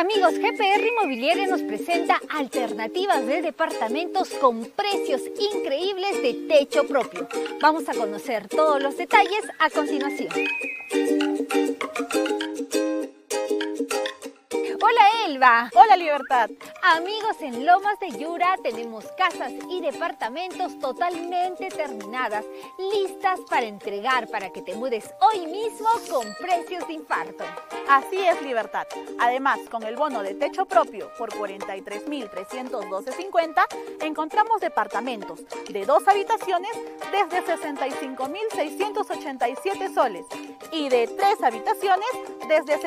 Amigos, GPR Inmobiliaria nos presenta alternativas de departamentos con precios increíbles de techo propio. Vamos a conocer todos los detalles a continuación. Hola Elba. Hola Libertad. Amigos, en Lomas de Yura tenemos casas y departamentos totalmente terminadas, listas para entregar para que te mudes hoy mismo con precios de infarto. Así es Libertad. Además, con el bono de techo propio por 43.312.50 encontramos departamentos de dos habitaciones desde 65.687 soles y de tres habitaciones desde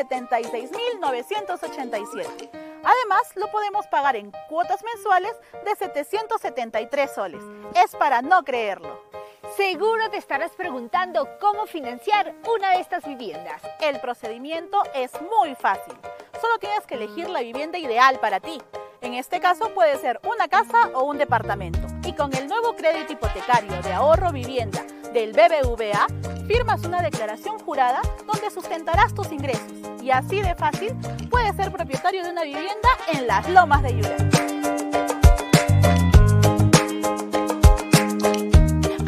76.987. Además, lo podemos pagar en cuotas mensuales de 773 soles. Es para no creerlo. Seguro te estarás preguntando cómo financiar una de estas viviendas. El procedimiento es muy fácil. Solo tienes que elegir la vivienda ideal para ti. En este caso puede ser una casa o un departamento. Y con el nuevo crédito hipotecario de ahorro vivienda del BBVA, firmas una declaración jurada donde sustentarás tus ingresos. Y así de fácil puedes ser propietario de una vivienda en las lomas de Yura.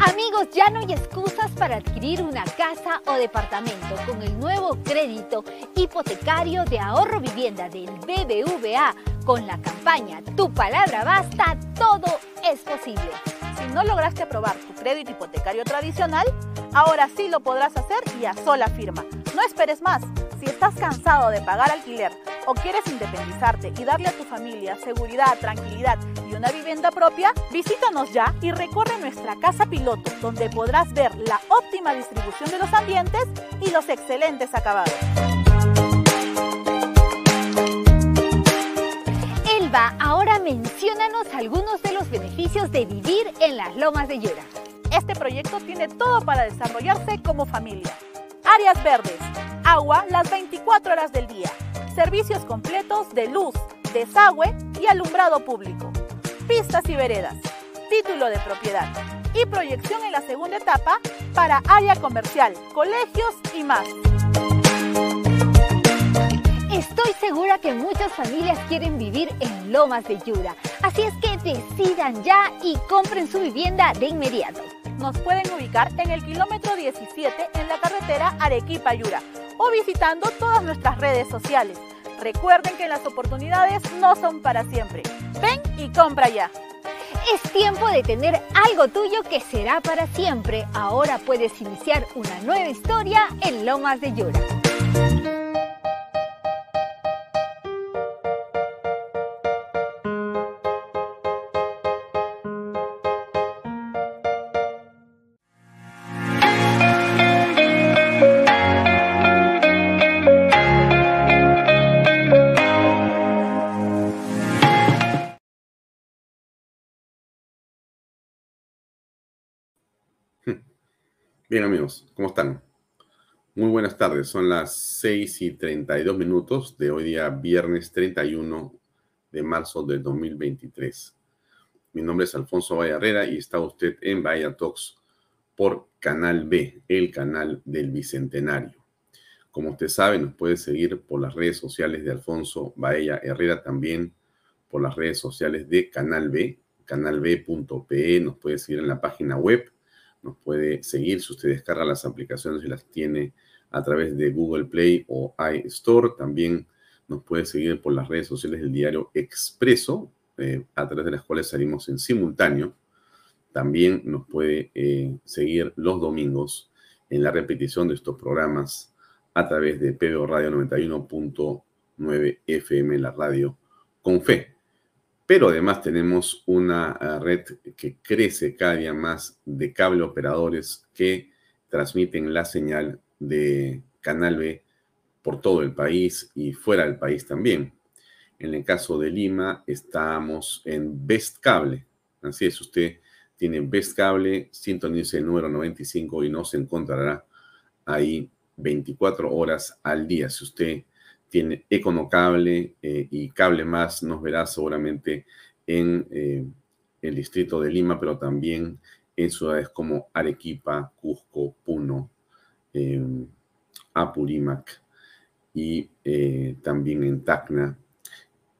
Amigos, ya no hay excusas para adquirir una casa o departamento con el nuevo crédito hipotecario de ahorro vivienda del BBVA con la campaña Tu palabra basta, todo es posible. Si no lograste aprobar tu crédito hipotecario tradicional, ahora sí lo podrás hacer y a sola firma. No esperes más. Si estás cansado de pagar alquiler o quieres independizarte y darle a tu familia seguridad, tranquilidad y una vivienda propia, visítanos ya y recorre nuestra casa piloto, donde podrás ver la óptima distribución de los ambientes y los excelentes acabados. Elba, ahora menciónanos algunos de los los beneficios de vivir en las lomas de Yura. Este proyecto tiene todo para desarrollarse como familia. Áreas verdes, agua las 24 horas del día, servicios completos de luz, desagüe y alumbrado público, pistas y veredas, título de propiedad y proyección en la segunda etapa para área comercial, colegios y más. Estoy segura que muchas familias quieren vivir en Lomas de Yura, así es que decidan ya y compren su vivienda de inmediato. Nos pueden ubicar en el kilómetro 17 en la carretera Arequipa-Yura o visitando todas nuestras redes sociales. Recuerden que las oportunidades no son para siempre. Ven y compra ya. Es tiempo de tener algo tuyo que será para siempre. Ahora puedes iniciar una nueva historia en Lomas de Yura. Bien amigos, ¿cómo están? Muy buenas tardes, son las 6 y 32 minutos de hoy día viernes 31 de marzo del 2023. Mi nombre es Alfonso Herrera y está usted en Bahía Talks por Canal B, el canal del Bicentenario. Como usted sabe, nos puede seguir por las redes sociales de Alfonso Bahía Herrera, también por las redes sociales de Canal B, canalb.pe, nos puede seguir en la página web nos puede seguir si usted descarga las aplicaciones y las tiene a través de Google Play o iStore. También nos puede seguir por las redes sociales del diario Expreso, eh, a través de las cuales salimos en simultáneo. También nos puede eh, seguir los domingos en la repetición de estos programas a través de PBO Radio 91.9 FM, la radio con fe. Pero además tenemos una eh, red que crece cada día más de cable operadores que transmiten la señal de Canal B por todo el país y fuera del país también. En el caso de Lima, estamos en Best Cable. Así es, usted tiene Best Cable, sintonice el número 95 y nos encontrará ahí 24 horas al día. Si usted tiene Econocable eh, y Cable Más, nos verá seguramente en eh, el distrito de Lima, pero también en ciudades como Arequipa, Cusco, Puno, em, Apurímac y eh, también en Tacna,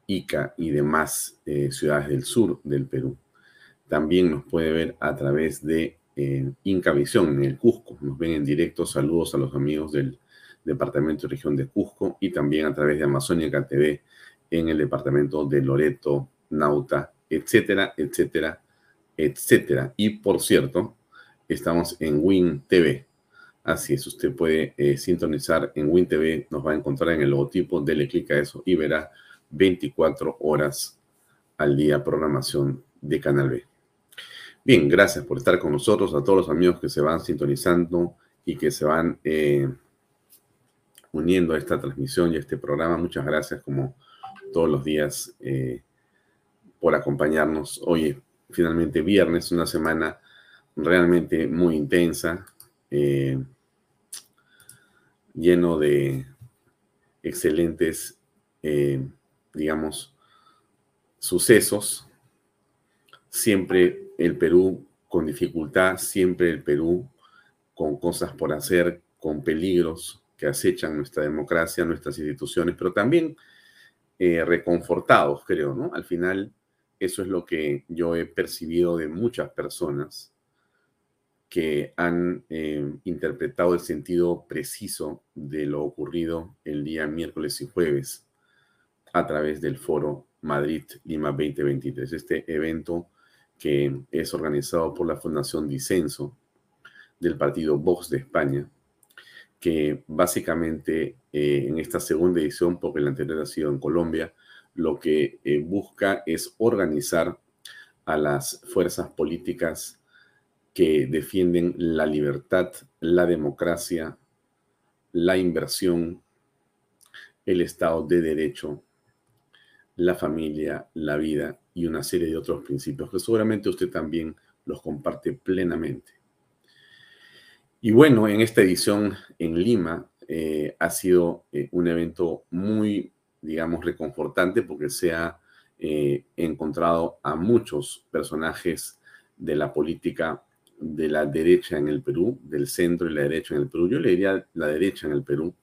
Ica y demás ciudades del sur del Perú. También nos puede ver a través de Incavisión en el Cusco. Nos ven en directo. Saludos a los amigos del departamento y región de Cusco, y también a través de Amazónica TV en el departamento de Loreto, Nauta, etcétera, etcétera, etcétera. Y por cierto, estamos en Win TV. Así es, usted puede eh, sintonizar en Win TV, nos va a encontrar en el logotipo, dele clic a eso y verá 24 horas al día programación de Canal B. Bien, gracias por estar con nosotros, a todos los amigos que se van sintonizando y que se van eh, uniendo a esta transmisión y a este programa. Muchas gracias, como todos los días, eh, por acompañarnos. Hoy finalmente viernes, una semana realmente muy intensa, eh, lleno de excelentes, eh, digamos, sucesos. Siempre el Perú con dificultad, siempre el Perú con cosas por hacer, con peligros, que acechan nuestra democracia, nuestras instituciones, pero también eh, reconfortados, creo, ¿no? Al final, eso es lo que yo he percibido de muchas personas que han eh, interpretado el sentido preciso de lo ocurrido el día miércoles y jueves a través del foro Madrid Lima 2023, este evento que es organizado por la Fundación Dicenso del partido Vox de España que básicamente eh, en esta segunda edición, porque la anterior ha sido en Colombia, lo que eh, busca es organizar a las fuerzas políticas que defienden la libertad, la democracia, la inversión, el Estado de Derecho, la familia, la vida y una serie de otros principios que seguramente usted también los comparte plenamente. Y bueno, en esta edición en Lima eh, ha sido eh, un evento muy, digamos, reconfortante porque se ha eh, encontrado a muchos personajes de la política de la derecha en el Perú, del centro y la derecha en el Perú. Yo le diría la derecha en el Perú,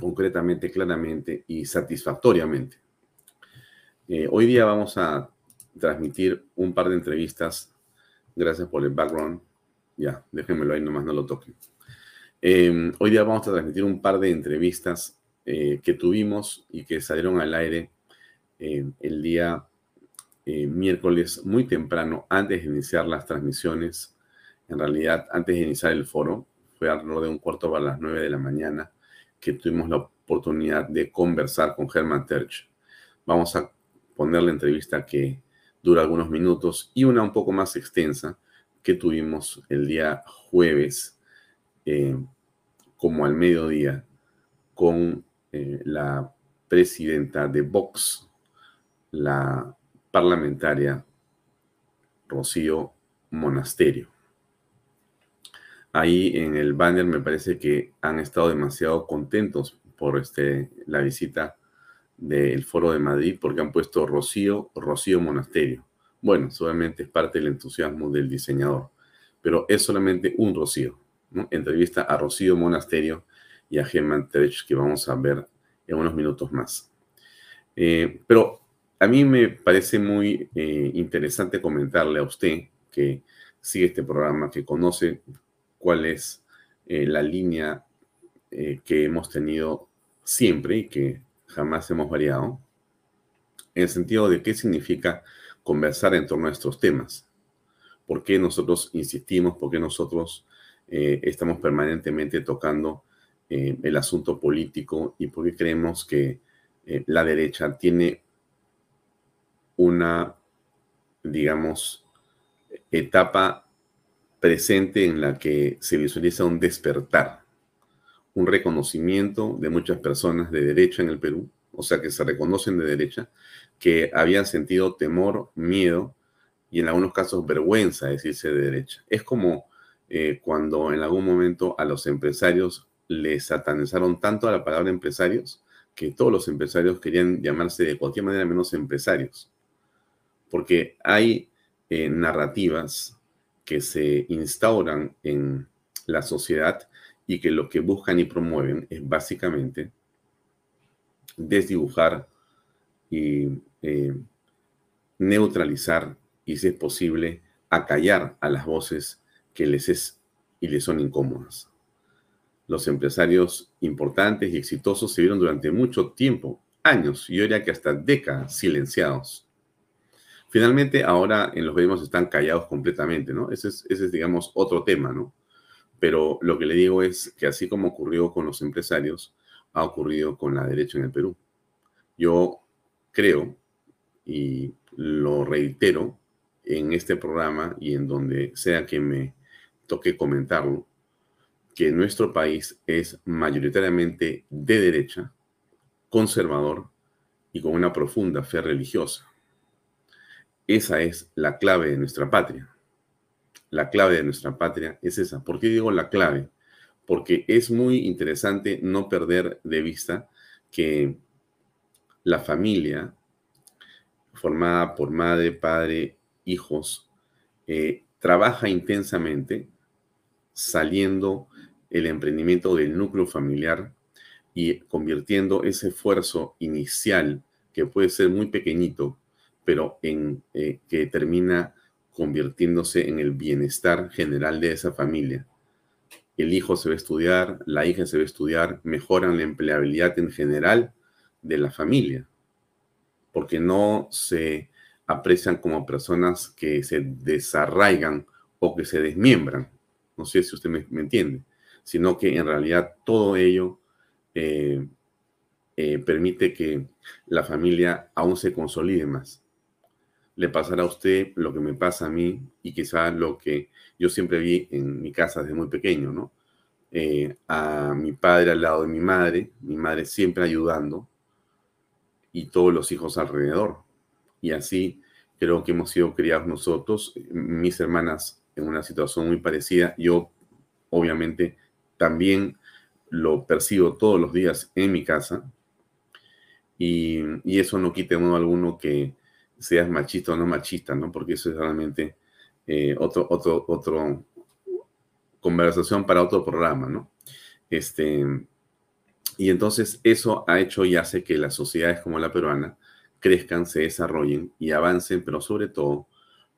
concretamente, claramente y satisfactoriamente. hoy día vamos a transmitir un par de entrevistas. Gracias por el background. Ya, déjenmelo ahí, nomás no lo toquen. Em, hoy día vamos a transmitir un par de entrevistas eh, que tuvimos y que salieron al aire eh, el día eh, miércoles muy temprano, antes de iniciar las transmisiones. En realidad, antes de iniciar el foro, fue alrededor de un cuarto para las nueve de la mañana que tuvimos la oportunidad de conversar con Herman Terch. Vamos a poner la entrevista que dura algunos minutos y una un poco más extensa que tuvimos el día jueves, eh, como al mediodía, con eh, la presidenta de Vox, la parlamentaria Rocío Monasterio. Ahí en el banner me parece que han estado demasiado contentos por este, la visita del Foro de Madrid porque han puesto Rocío, Rocío Monasterio. Bueno, solamente es parte del entusiasmo del diseñador, pero es solamente un Rocío. Entrevista a Rocío Monasterio y a Germán Terech que vamos a ver en unos minutos más. Eh, pero a mí me parece muy eh, interesante comentarle a usted que sigue este programa, que conoce cuál es eh, la línea que hemos tenido siempre y que jamás hemos variado, en el sentido de qué significa conversar en torno a estos temas. ¿Por qué nosotros insistimos? ¿Por qué nosotros eh, estamos permanentemente tocando eh, el asunto político? ¿Y por qué creemos que eh, la derecha tiene una, digamos, etapa presente en la que se visualiza un despertar, un reconocimiento de muchas personas de derecha en el Perú, o sea, que se reconocen de derecha, que habían sentido temor, miedo y en algunos casos vergüenza de decirse de derecha. Es como eh, cuando en algún momento a los empresarios les satanizaron tanto a la palabra empresarios que todos los empresarios querían llamarse de cualquier manera menos empresarios. Porque hay eh, narrativas que se instauran en la sociedad y que lo que buscan y promueven es básicamente desdibujar y eh, neutralizar y, si es posible, acallar a las voces que les es y les son incómodas. Los empresarios importantes y exitosos se vieron durante mucho tiempo, años, y diría que hasta décadas, silenciados. Finalmente, ahora en los gobiernos están callados completamente, ¿no? Ese es, ese es, digamos, otro tema, ¿no? Pero lo que le digo es que así como ocurrió con los empresarios, ha ocurrido con la derecha en el Perú. Yo creo, y lo reitero en este programa y en donde sea que me toque comentarlo, que nuestro país es mayoritariamente de derecha, conservador y con una profunda fe religiosa. Esa es la clave de nuestra patria. La clave de nuestra patria es esa. ¿Por qué digo la clave? Porque es muy interesante no perder de vista que la familia, formada por madre, padre, hijos, eh, trabaja intensamente saliendo el emprendimiento del núcleo familiar y convirtiendo ese esfuerzo inicial, que puede ser muy pequeñito, pero en, eh, que termina convirtiéndose en el bienestar general de esa familia. El hijo se va a estudiar, la hija se va a estudiar, mejoran la empleabilidad en general de la familia, porque no se aprecian como personas que se desarraigan o que se desmiembran. No sé si usted me, entiende, sino que en realidad todo ello eh, eh, permite que la familia aún se consolide más. Le pasará a usted lo que me pasa a mí y quizá lo que yo siempre vi en mi casa desde muy pequeño, ¿no? Eh, a mi padre al lado de mi madre, mi madre siempre ayudando, y todos los hijos alrededor. y así creo que hemos sido criados nosotros, mis hermanas en una situación muy parecida. Yo, obviamente, también lo percibo todos los días en mi casa y, eso no quita modo alguno que seas machista o no machista, ¿no? Porque eso es realmente eh, otro, otro conversación para otro programa, ¿no? Este, y entonces eso ha hecho y hace que las sociedades como la peruana crezcan, se desarrollen y avancen, pero sobre todo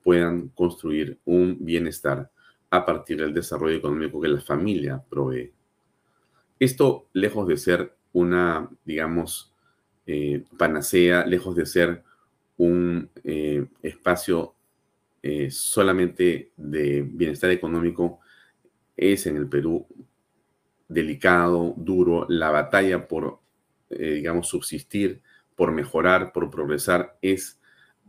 puedan construir un bienestar a partir del desarrollo económico que la familia provee. Esto, lejos de ser una, digamos, eh, panacea, lejos de ser un eh, espacio eh, solamente de bienestar económico, es en el Perú delicado, duro, la batalla por, digamos, subsistir, por mejorar, por progresar, es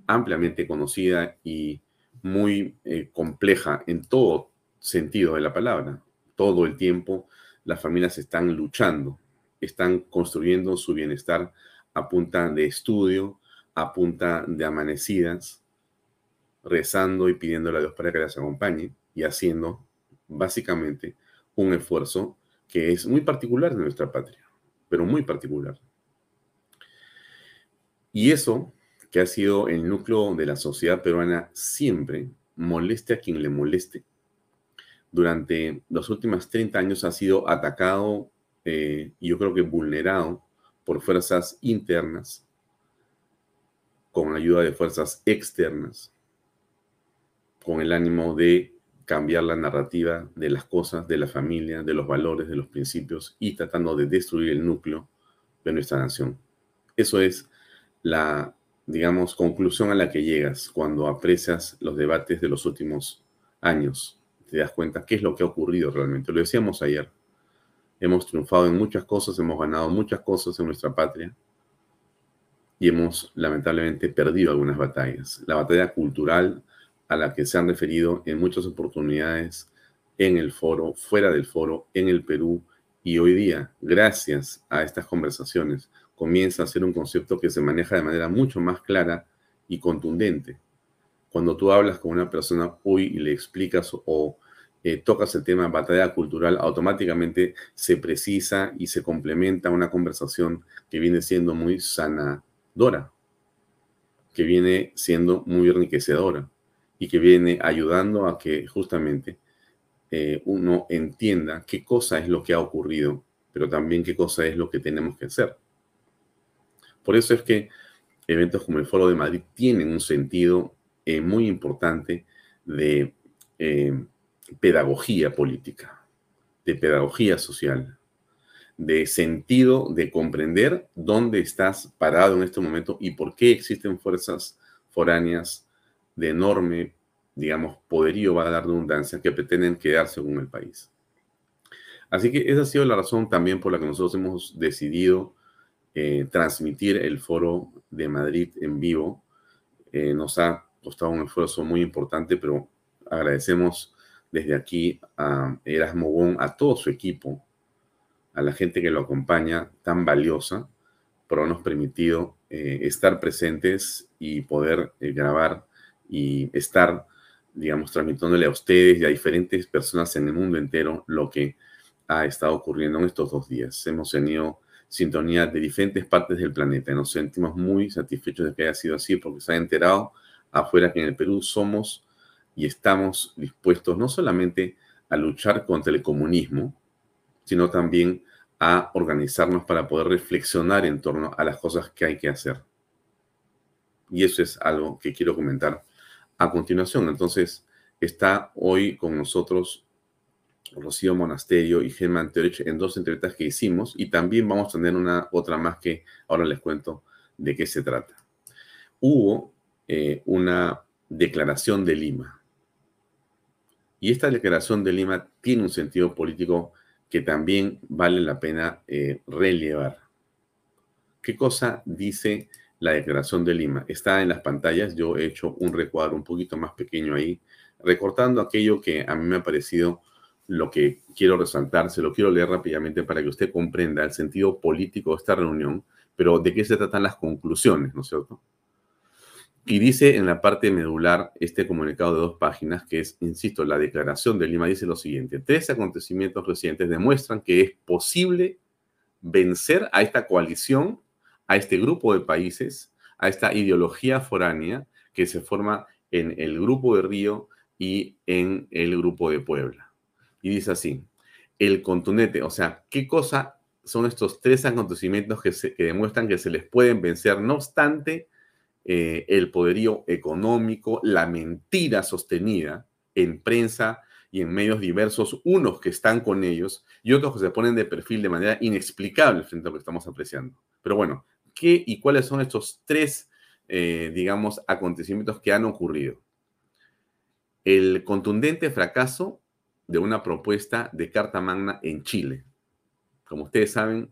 ampliamente conocida y muy compleja en todo sentido de la palabra. Todo el tiempo las familias están luchando, están construyendo su bienestar a punta de estudio, a punta de amanecidas, rezando y pidiéndole a Dios para que las acompañe y haciendo básicamente un esfuerzo que es muy particular de nuestra patria, pero muy particular. Y eso, que ha sido el núcleo de la sociedad peruana siempre, moleste a quien le moleste, durante los últimos 30 años ha sido atacado eh, y yo creo que vulnerado por fuerzas internas, con ayuda de fuerzas externas, con el ánimo de cambiar la narrativa de las cosas, de la familia, de los valores, de los principios y tratando de destruir el núcleo de nuestra nación. Eso es la, digamos, conclusión a la que llegas cuando aprecias los debates de los últimos años te das cuenta qué es lo que ha ocurrido realmente. Lo decíamos ayer. Hemos triunfado en muchas cosas, hemos ganado muchas cosas en nuestra patria y hemos lamentablemente perdido algunas batallas. La batalla cultural a la que se han referido en muchas oportunidades en el foro, fuera del foro, en el Perú. Y hoy día, gracias a estas conversaciones, comienza a ser un concepto que se maneja de manera mucho más clara y contundente. Cuando tú hablas con una persona hoy y le explicas o eh, tocas el tema batalla cultural, automáticamente se precisa y se complementa una conversación que viene siendo muy sanadora, que viene siendo muy enriquecedora y que viene ayudando a que justamente eh, uno entienda qué cosa es lo que ha ocurrido, pero también qué cosa es lo que tenemos que hacer. Por eso es que eventos como el Foro de Madrid tienen un sentido eh, muy importante de eh, pedagogía política, de pedagogía social, de sentido de comprender dónde estás parado en este momento y por qué existen fuerzas foráneas de enorme, digamos, poderío, va a dar redundancia, que pretenden quedarse con el país. Así que esa ha sido la razón también por la que nosotros hemos decidido eh, transmitir el foro de Madrid en vivo. nos ha costado un esfuerzo muy importante, pero agradecemos desde aquí a Erasmo Wong, a todo su equipo, a la gente que lo acompaña, tan valiosa, por habernos permitido eh, estar presentes y poder eh, grabar y estar, digamos, transmitiéndole a ustedes y a diferentes personas en el mundo entero lo que ha estado ocurriendo en estos dos días. Hemos tenido sintonía de diferentes partes del planeta nos sentimos muy satisfechos de que haya sido así porque se ha enterado afuera que en el Perú somos y estamos dispuestos no solamente a luchar contra el comunismo, sino también a organizarnos para poder reflexionar en torno a las cosas que hay que hacer. Y eso es algo que quiero comentar a continuación. Entonces, está hoy con nosotros Rocío Monasterio y Germán Teorich en dos entrevistas que hicimos y también vamos a tener una otra más que ahora les cuento de qué se trata. Hubo eh, una declaración de Lima. Y esta declaración de Lima tiene un sentido político que también vale la pena eh, relevar. ¿Qué cosa dice la declaración de Lima? Está en las pantallas, yo he hecho un recuadro un poquito más pequeño ahí, recortando aquello que a mí me ha parecido lo que quiero resaltar, se lo quiero leer rápidamente para que usted comprenda el sentido político de esta reunión, pero de qué se tratan las conclusiones, ¿no es cierto? Y dice en la parte medular este comunicado de dos páginas, que es, insisto, la declaración de Lima, dice lo siguiente, tres acontecimientos recientes demuestran que es posible vencer a esta coalición, a este grupo de países, a esta ideología foránea que se forma en el grupo de Río y en el grupo de Puebla. Y dice así, el contundente, o sea, ¿qué cosa son estos tres acontecimientos que, demuestran que se les pueden vencer? No obstante, eh, el poderío económico, la mentira sostenida en prensa y en medios diversos, unos que están con ellos y otros que se ponen de perfil de manera inexplicable frente a lo que estamos apreciando. Pero bueno, ¿qué y cuáles son estos tres, eh, digamos, acontecimientos que han ocurrido? El contundente fracaso de una propuesta de Carta Magna en Chile. Como ustedes saben,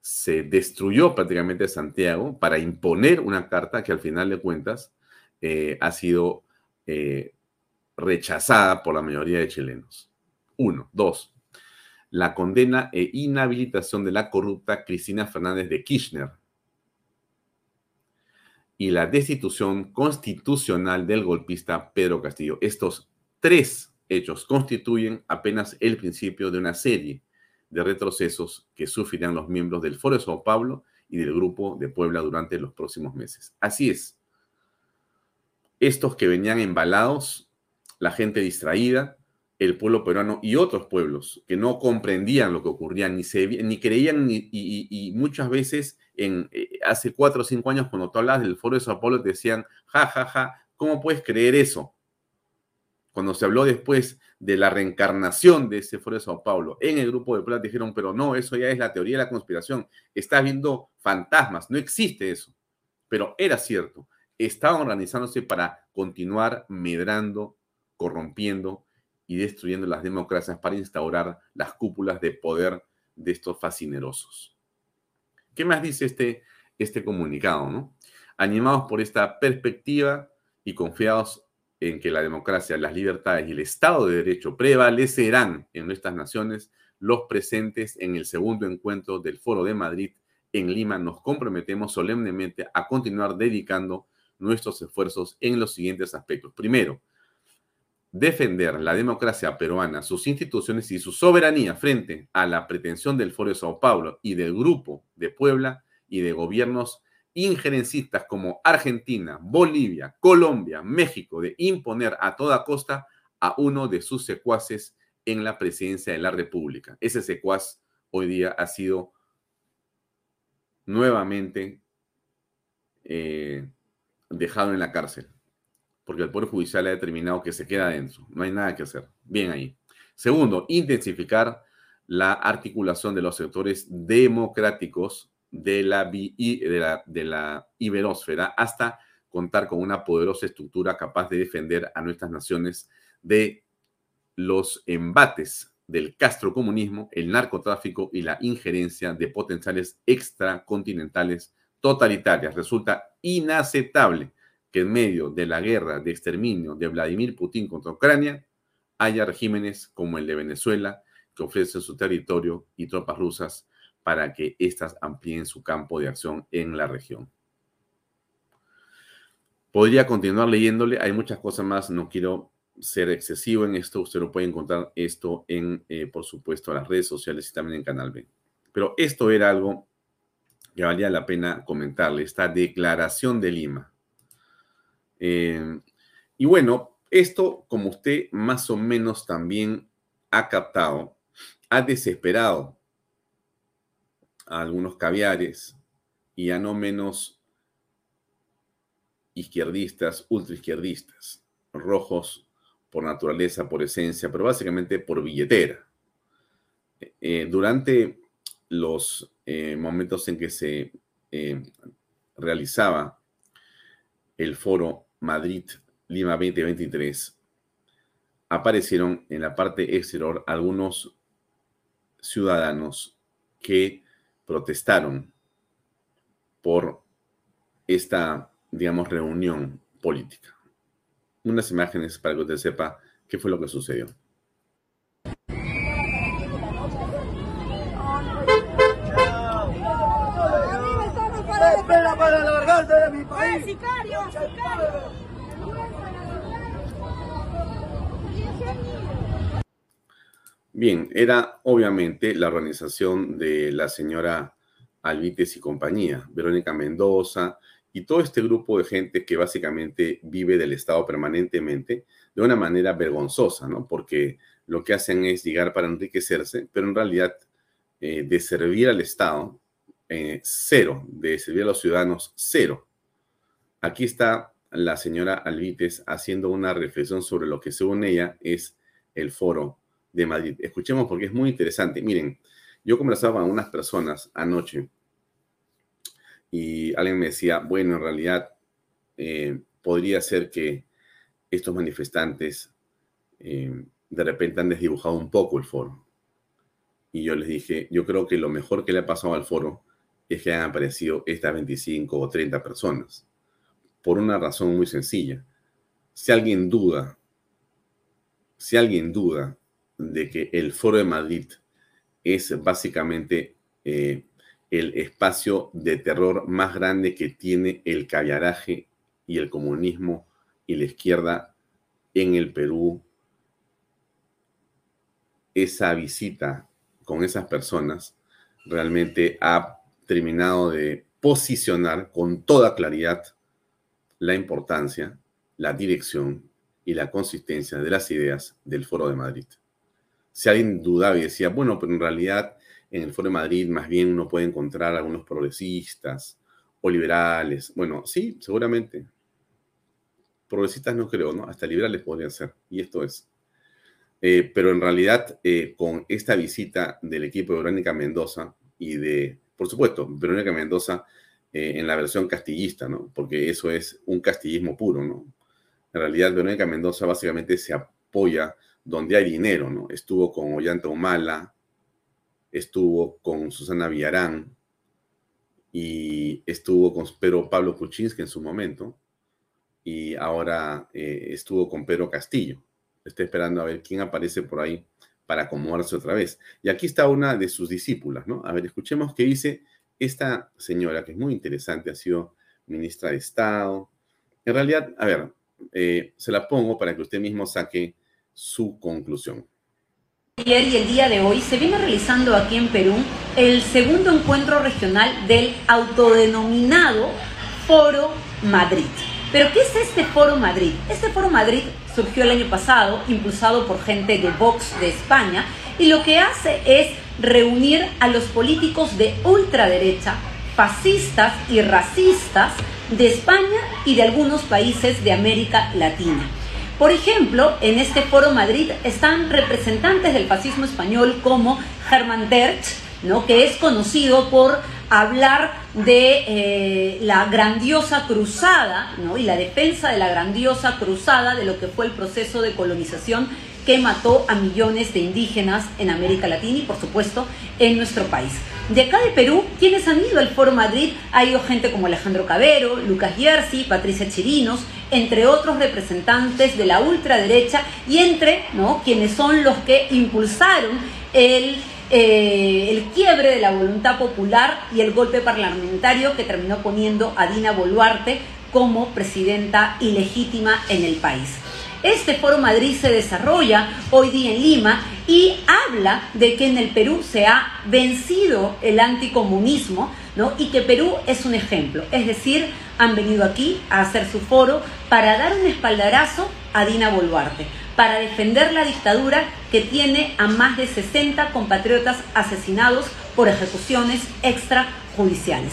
se destruyó prácticamente Santiago para imponer una carta que al final de cuentas eh, ha sido eh, rechazada por la mayoría de chilenos. Uno. Dos. La condena e inhabilitación de la corrupta Cristina Fernández de Kirchner y la destitución constitucional del golpista Pedro Castillo. Estos tres hechos constituyen apenas el principio de una serie de retrocesos que sufrirán los miembros del Foro de Sao Paulo y del Grupo de Puebla durante los próximos meses. Así es. Estos que venían embalados, la gente distraída, el pueblo peruano y otros pueblos que no comprendían lo que ocurría, ni, se, ni creían, ni, y, muchas veces en, hace cuatro o cinco años cuando tú hablas del Foro de Sao Paulo te decían, ja, ja, ja, ¿cómo puedes creer eso? Cuando se habló después de la reencarnación de ese foro de Sao Paulo en el grupo de Plata, dijeron, pero no, eso ya es la teoría de la conspiración. Estás viendo fantasmas, no existe eso. Pero era cierto, estaban organizándose para continuar medrando, corrompiendo y destruyendo las democracias para instaurar las cúpulas de poder de estos fascinerosos. ¿Qué más dice este, este comunicado? ¿no? Animados por esta perspectiva y confiados en que la democracia, las libertades y el Estado de Derecho prevalecerán en nuestras naciones, los presentes en el segundo encuentro del Foro de Madrid en Lima nos comprometemos solemnemente a continuar dedicando nuestros esfuerzos en los siguientes aspectos. Primero, defender la democracia peruana, sus instituciones y su soberanía frente a la pretensión del Foro de Sao Paulo y del Grupo de Puebla y de gobiernos injerencistas como Argentina, Bolivia, Colombia, México de imponer a toda costa a uno de sus secuaces en la presidencia de la República. Ese secuaz hoy día ha sido nuevamente eh, dejado en la cárcel, porque el Poder Judicial ha determinado que se queda adentro. No hay nada que hacer. Bien ahí. Segundo, intensificar la articulación de los sectores democráticos de la, de la, de la iberósfera hasta contar con una poderosa estructura capaz de defender a nuestras naciones de los embates del castrocomunismo, el narcotráfico y la injerencia de potenciales extracontinentales totalitarias. Resulta inaceptable que en medio de la guerra de exterminio de Vladimir Putin contra Ucrania haya regímenes como el de Venezuela que ofrecen su territorio y tropas rusas para que éstas amplíen su campo de acción en la región. Podría continuar leyéndole, hay muchas cosas más, no quiero ser excesivo en esto, usted lo puede encontrar esto en, eh, por supuesto, las redes sociales y también en Canal B. Pero esto era algo que valía la pena comentarle, esta declaración de Lima. Eh, y bueno, esto, como usted más o menos también ha captado, ha desesperado a algunos caviares y a no menos izquierdistas, ultraizquierdistas, rojos por naturaleza, por esencia, pero básicamente por billetera. Eh, durante los eh, momentos en que se eh, realizaba el foro Madrid-Lima 2023, aparecieron en la parte exterior algunos ciudadanos que protestaron por esta, digamos, reunión política. Unas imágenes para que usted sepa qué fue lo que sucedió. Bien, era obviamente la organización de la señora Alvites y compañía, Verónica Mendoza y todo este grupo de gente que básicamente vive del Estado permanentemente de una manera vergonzosa, ¿no? Porque lo que hacen es llegar para enriquecerse, pero en realidad eh, de servir al Estado, eh, cero, de servir a los ciudadanos, cero. Aquí está la señora Alvites haciendo una reflexión sobre lo que según ella es el foro de Madrid. Escuchemos porque es muy interesante. Miren, yo conversaba con unas personas anoche y alguien me decía, bueno, en realidad eh, podría ser que estos manifestantes eh, de repente han desdibujado un poco el foro. Y yo les dije, yo creo que lo mejor que le ha pasado al foro es que han aparecido estas 25 o 30 personas. Por una razón muy sencilla. Si alguien duda, si alguien duda de que el Foro de Madrid es básicamente eh, el espacio de terror más grande que tiene el caviaraje y el comunismo y la izquierda en el Perú. Esa visita con esas personas realmente ha terminado de posicionar con toda claridad la importancia, la dirección y la consistencia de las ideas del Foro de Madrid si alguien dudaba y decía, bueno, pero en realidad en el Foro de Madrid más bien uno puede encontrar algunos progresistas o liberales. Bueno, sí, seguramente. Progresistas no creo, ¿no? Hasta liberales podrían ser. Y esto es. Eh, pero en realidad, eh, con esta visita del equipo de Verónica Mendoza y de, por supuesto, Verónica Mendoza eh, en la versión castillista, ¿no? Porque eso es un castillismo puro, ¿no? En realidad, Verónica Mendoza básicamente se apoya donde hay dinero, ¿no? Estuvo con Ollanta Humala, estuvo con Susana Villarán y estuvo con Pedro Pablo Kuczynski en su momento y ahora eh, estuvo con Pedro Castillo. Estoy esperando a ver quién aparece por ahí para acomodarse otra vez. Y aquí está una de sus discípulas, ¿no? A ver, escuchemos qué dice esta señora, que es muy interesante, ha sido ministra de Estado. En realidad, a ver, eh, se la pongo para que usted mismo saque su conclusión. Ayer y el día de hoy se viene realizando aquí en Perú el segundo encuentro regional del autodenominado Foro Madrid. Pero ¿qué es este Foro Madrid? Este Foro Madrid surgió el año pasado, impulsado por gente de Vox de España, y lo que hace es reunir a los políticos de ultraderecha, fascistas y racistas de España y de algunos países de América Latina. Por ejemplo, en este foro Madrid están representantes del fascismo español como Hermann Terch, ¿no? que es conocido por hablar de eh, la grandiosa cruzada ¿no? y la defensa de la grandiosa cruzada de lo que fue el proceso de colonización que mató a millones de indígenas en América Latina y por supuesto en nuestro país. De acá de Perú, quienes han ido al Foro Madrid, ha ido gente como Alejandro Cabero, Lucas Yersi, Patricia Chirinos, entre otros representantes de la ultraderecha y entre ¿no? quienes son los que impulsaron el, eh, el quiebre de la voluntad popular y el golpe parlamentario que terminó poniendo a Dina Boluarte como presidenta ilegítima en el país. Este Foro Madrid se desarrolla hoy día en Lima y habla de que en el Perú se ha vencido el anticomunismo ¿no? y que Perú es un ejemplo. Es decir, han venido aquí a hacer su foro para dar un espaldarazo a Dina Boluarte, para defender la dictadura que tiene a más de 60 compatriotas asesinados por ejecuciones extrajudiciales.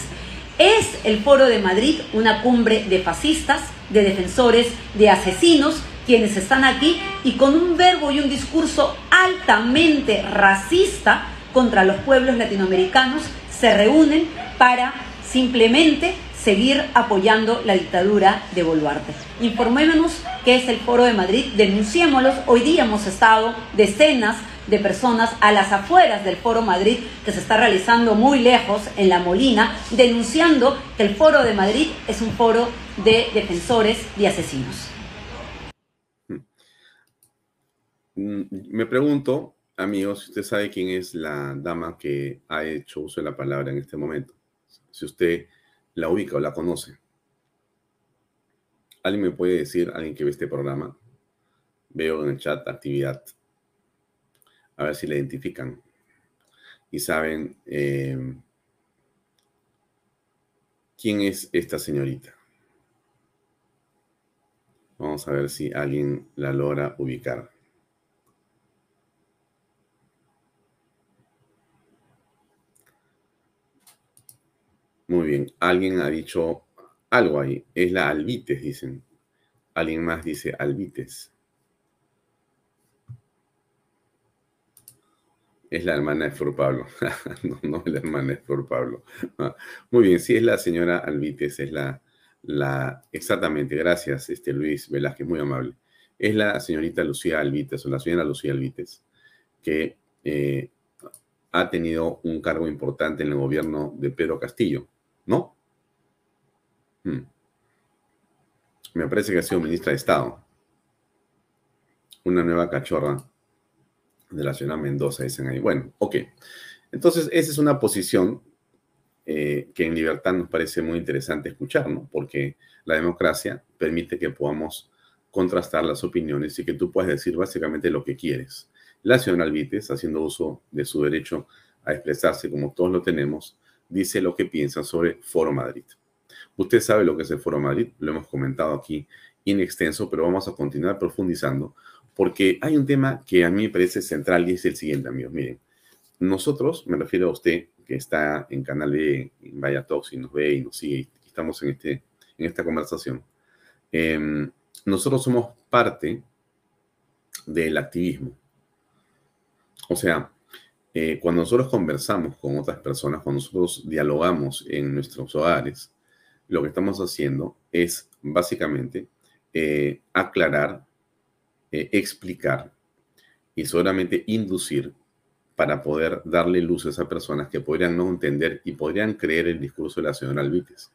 Es el Foro de Madrid una cumbre de fascistas, de defensores de asesinos, quienes están aquí y con un verbo y un discurso altamente racista contra los pueblos latinoamericanos se reúnen para simplemente seguir apoyando la dictadura de Boluarte. Informémonos qué es el Foro de Madrid, denunciémoslos. Hoy día hemos estado decenas de personas a las afueras del Foro Madrid que se está realizando muy lejos en La Molina, denunciando que el Foro de Madrid es un foro de defensores de asesinos. Mm, me pregunto, amigos, si usted sabe quién es la dama que ha hecho uso de la palabra en este momento. Si usted la ubica o la conoce. ¿Alguien me puede decir, alguien que ve este programa? Veo en el chat actividad. A ver si la identifican. Y saben eh, quién es esta señorita. Vamos a ver si alguien la logra ubicar. Muy bien, alguien ha dicho algo ahí. Es la Albites, dicen. Alguien más dice Albites. Es la hermana de Flor Pablo. no, no es la hermana de Flor Pablo. Ah, muy bien, sí es la señora Albites, es la, la, exactamente, gracias, este Luis Velázquez, muy amable. Es la señorita Lucía Albites, o la señora Lucía Albites, que eh, ha tenido un cargo importante en el gobierno de Pedro Castillo, ¿no? Hmm. Me parece que ha sido ministra de Estado. Una nueva cachorra de la señora Mendoza, dicen ahí. Bueno, ok. Entonces, esa es una posición eh, que en libertad nos parece muy interesante escuchar, ¿no? Porque la democracia permite que podamos contrastar las opiniones y que tú puedas decir básicamente lo que quieres. La señora Alvites, haciendo uso de su derecho a expresarse como todos lo tenemos, dice lo que piensa sobre Foro Madrid. Usted sabe lo que es el Foro Madrid, lo hemos comentado aquí en extenso, pero vamos a continuar profundizando porque hay un tema que a mí me parece central y es el siguiente, amigos. Miren, nosotros, me refiero a usted que está en Canal B, Vaya Talks y nos ve y nos sigue y estamos en, este, en esta conversación, em, nosotros somos parte del activismo. O sea, eh, cuando nosotros conversamos con otras personas, cuando nosotros dialogamos en nuestros hogares, lo que estamos haciendo es básicamente eh, aclarar, eh, explicar y solamente inducir para poder darle luz a esas personas que podrían no entender y podrían creer el discurso de la señora Alvites.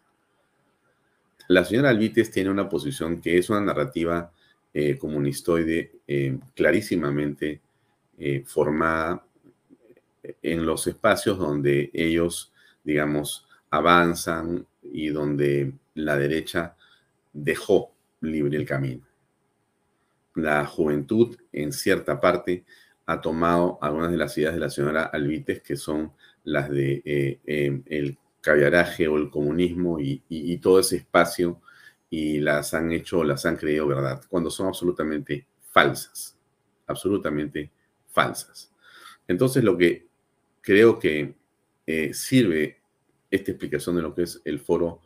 La señora Alvites tiene una posición que es una narrativa comunistoide clarísimamente formada en los espacios donde ellos, digamos, avanzan y donde la derecha dejó libre el camino. La juventud, en cierta parte, ha tomado algunas de las ideas de la señora Alvites, que son las de eh, eh, el caviaraje o el comunismo y, y, todo ese espacio, y las han hecho, las han creído verdad, cuando son absolutamente falsas, absolutamente falsas. Entonces, lo que creo que eh, sirve esta explicación de lo que es el foro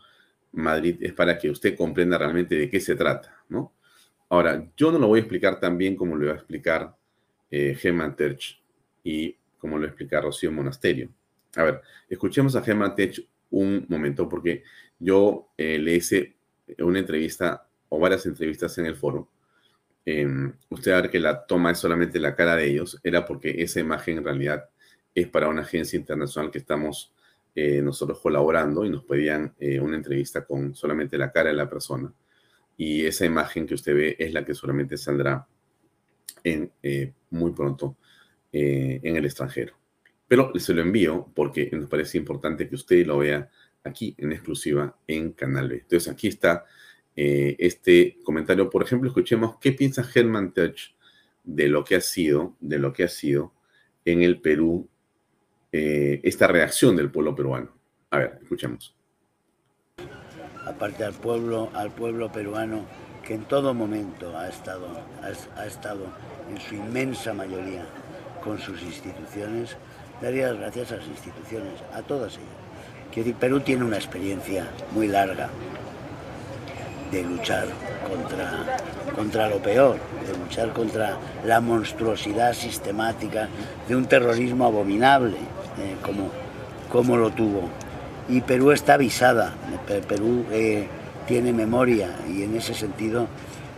Madrid es para que usted comprenda realmente de qué se trata, ¿no? Ahora, yo no lo voy a explicar tan bien como lo va a explicar eh, Terch y como lo explica Rocío Monasterio. A ver, escuchemos a Germán Terch un momento, porque yo eh, le hice una entrevista o varias entrevistas en el foro. Em, usted va a ver que la toma es solamente la cara de ellos, era porque esa imagen en realidad es para una agencia internacional que estamos eh, nosotros colaborando y nos pedían eh, una entrevista con solamente la cara de la persona. Y esa imagen que usted ve es la que solamente saldrá en, eh, muy pronto en el extranjero. Pero se lo envío porque nos parece importante que usted lo vea aquí en exclusiva en Canal B. Entonces aquí está este comentario. Por ejemplo, escuchemos qué piensa Herman Touch de lo que ha sido, de lo que ha sido en el Perú eh, esta reacción del pueblo peruano. A ver, escuchemos. Aparte al pueblo, al pueblo peruano que en todo momento ha estado, ha, estado en su inmensa mayoría con sus instituciones, daría las gracias a las instituciones, a todas ellas. Que Perú tiene una experiencia muy larga de luchar contra, contra lo peor, de luchar contra la monstruosidad sistemática de un terrorismo abominable, eh, como, como lo tuvo. Y Perú está avisada, Perú eh, tiene memoria y en ese sentido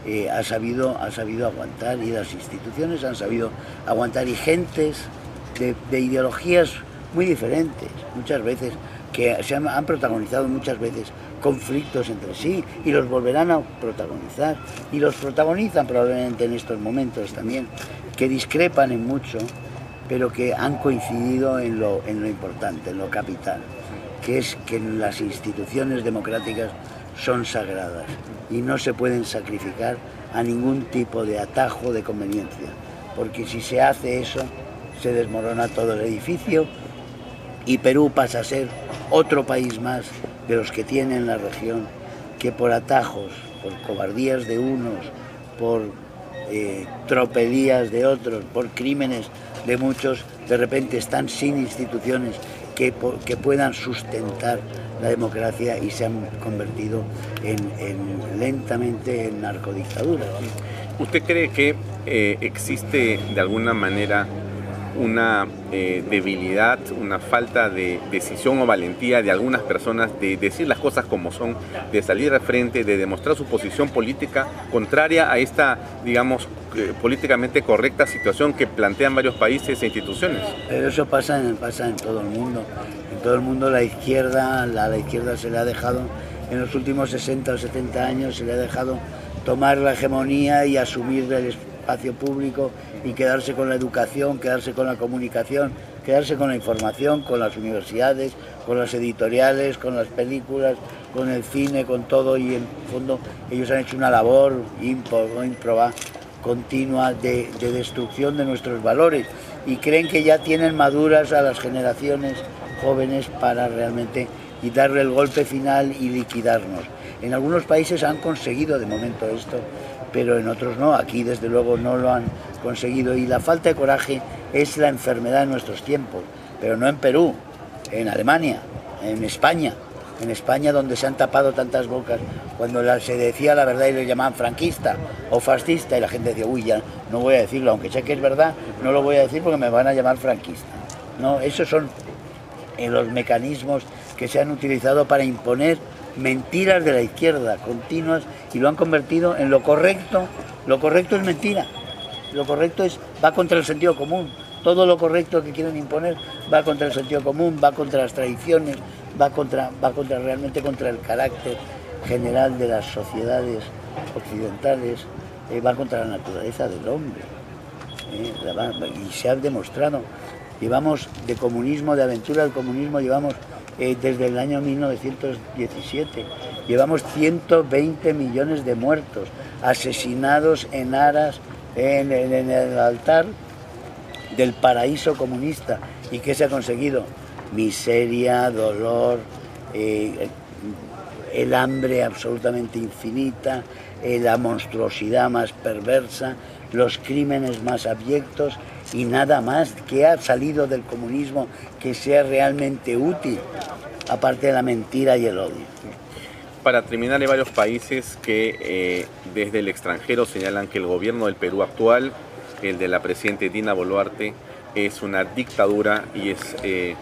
eh, ha, sabido, ha sabido aguantar y las instituciones han sabido aguantar y gentes de, ideologías muy diferentes, muchas veces, que se han, han, protagonizado muchas veces conflictos entre sí y los volverán a protagonizar y los protagonizan probablemente en estos momentos también, que discrepan en mucho pero que han coincidido en lo, en lo importante, en lo capital, que es que las instituciones democráticas son sagradas y no se pueden sacrificar a ningún tipo de atajo de conveniencia, porque si se hace eso, se desmorona todo el edificio y Perú pasa a ser otro país más de los que tiene en la región que por atajos, por cobardías de unos, por eh, tropelías de otros, por crímenes de muchos, de repente están sin instituciones que, que puedan sustentar la democracia y se han convertido en, lentamente en narcodictaduras. ¿Usted cree que eh, existe de alguna manera una eh, debilidad, una falta de decisión o valentía de algunas personas de decir las cosas como son, de salir al frente, de demostrar su posición política contraria a esta, digamos, eh, políticamente correcta situación que plantean varios países e instituciones. Pero eso pasa en, pasa en todo el mundo. En todo el mundo la izquierda, la, la izquierda se le ha dejado, en los últimos 60 o 70 años se le ha dejado tomar la hegemonía y asumir el espacio público y quedarse con la educación, quedarse con la comunicación, quedarse con la información, con las universidades, con las editoriales, con las películas, con el cine, con todo y en fondo ellos han hecho una labor improba continua de, de destrucción de nuestros valores y creen que ya tienen maduras a las generaciones jóvenes para realmente y darle el golpe final y liquidarnos. En algunos países han conseguido de momento esto, pero en otros no. Aquí desde luego no lo han conseguido y la falta de coraje es la enfermedad de nuestros tiempos, pero no en Perú, en Alemania, en España. En España donde se han tapado tantas bocas, cuando se decía la verdad y le llamaban franquista o fascista y la gente decía, uy, ya no voy a decirlo, aunque sé que es verdad, no lo voy a decir porque me van a llamar franquista. No, esos son eh, los mecanismos que se han utilizado para imponer mentiras de la izquierda continuas y lo han convertido en lo correcto. Lo correcto es mentira. Lo correcto es va contra el sentido común. Todo lo correcto que quieren imponer va contra el sentido común, va contra las tradiciones, va contra, va contra realmente contra el carácter general de las sociedades occidentales, eh, va contra la naturaleza del hombre. Eh, y se ha demostrado. Llevamos de comunismo, de aventura al comunismo, llevamos eh, desde el año 1917. Llevamos 120 millones de muertos, asesinados en aras, en, el altar del paraíso comunista. ¿Y qué se ha conseguido? Miseria, dolor, eh, el hambre absolutamente infinita, eh, la monstruosidad más perversa, los crímenes más abyectos y nada más que ha salido del comunismo que sea realmente útil, aparte de la mentira y el odio. Para terminar, hay varios países que eh, desde el extranjero señalan que el gobierno del Perú actual, el de la presidenta Dina Boluarte, es una dictadura y es eh,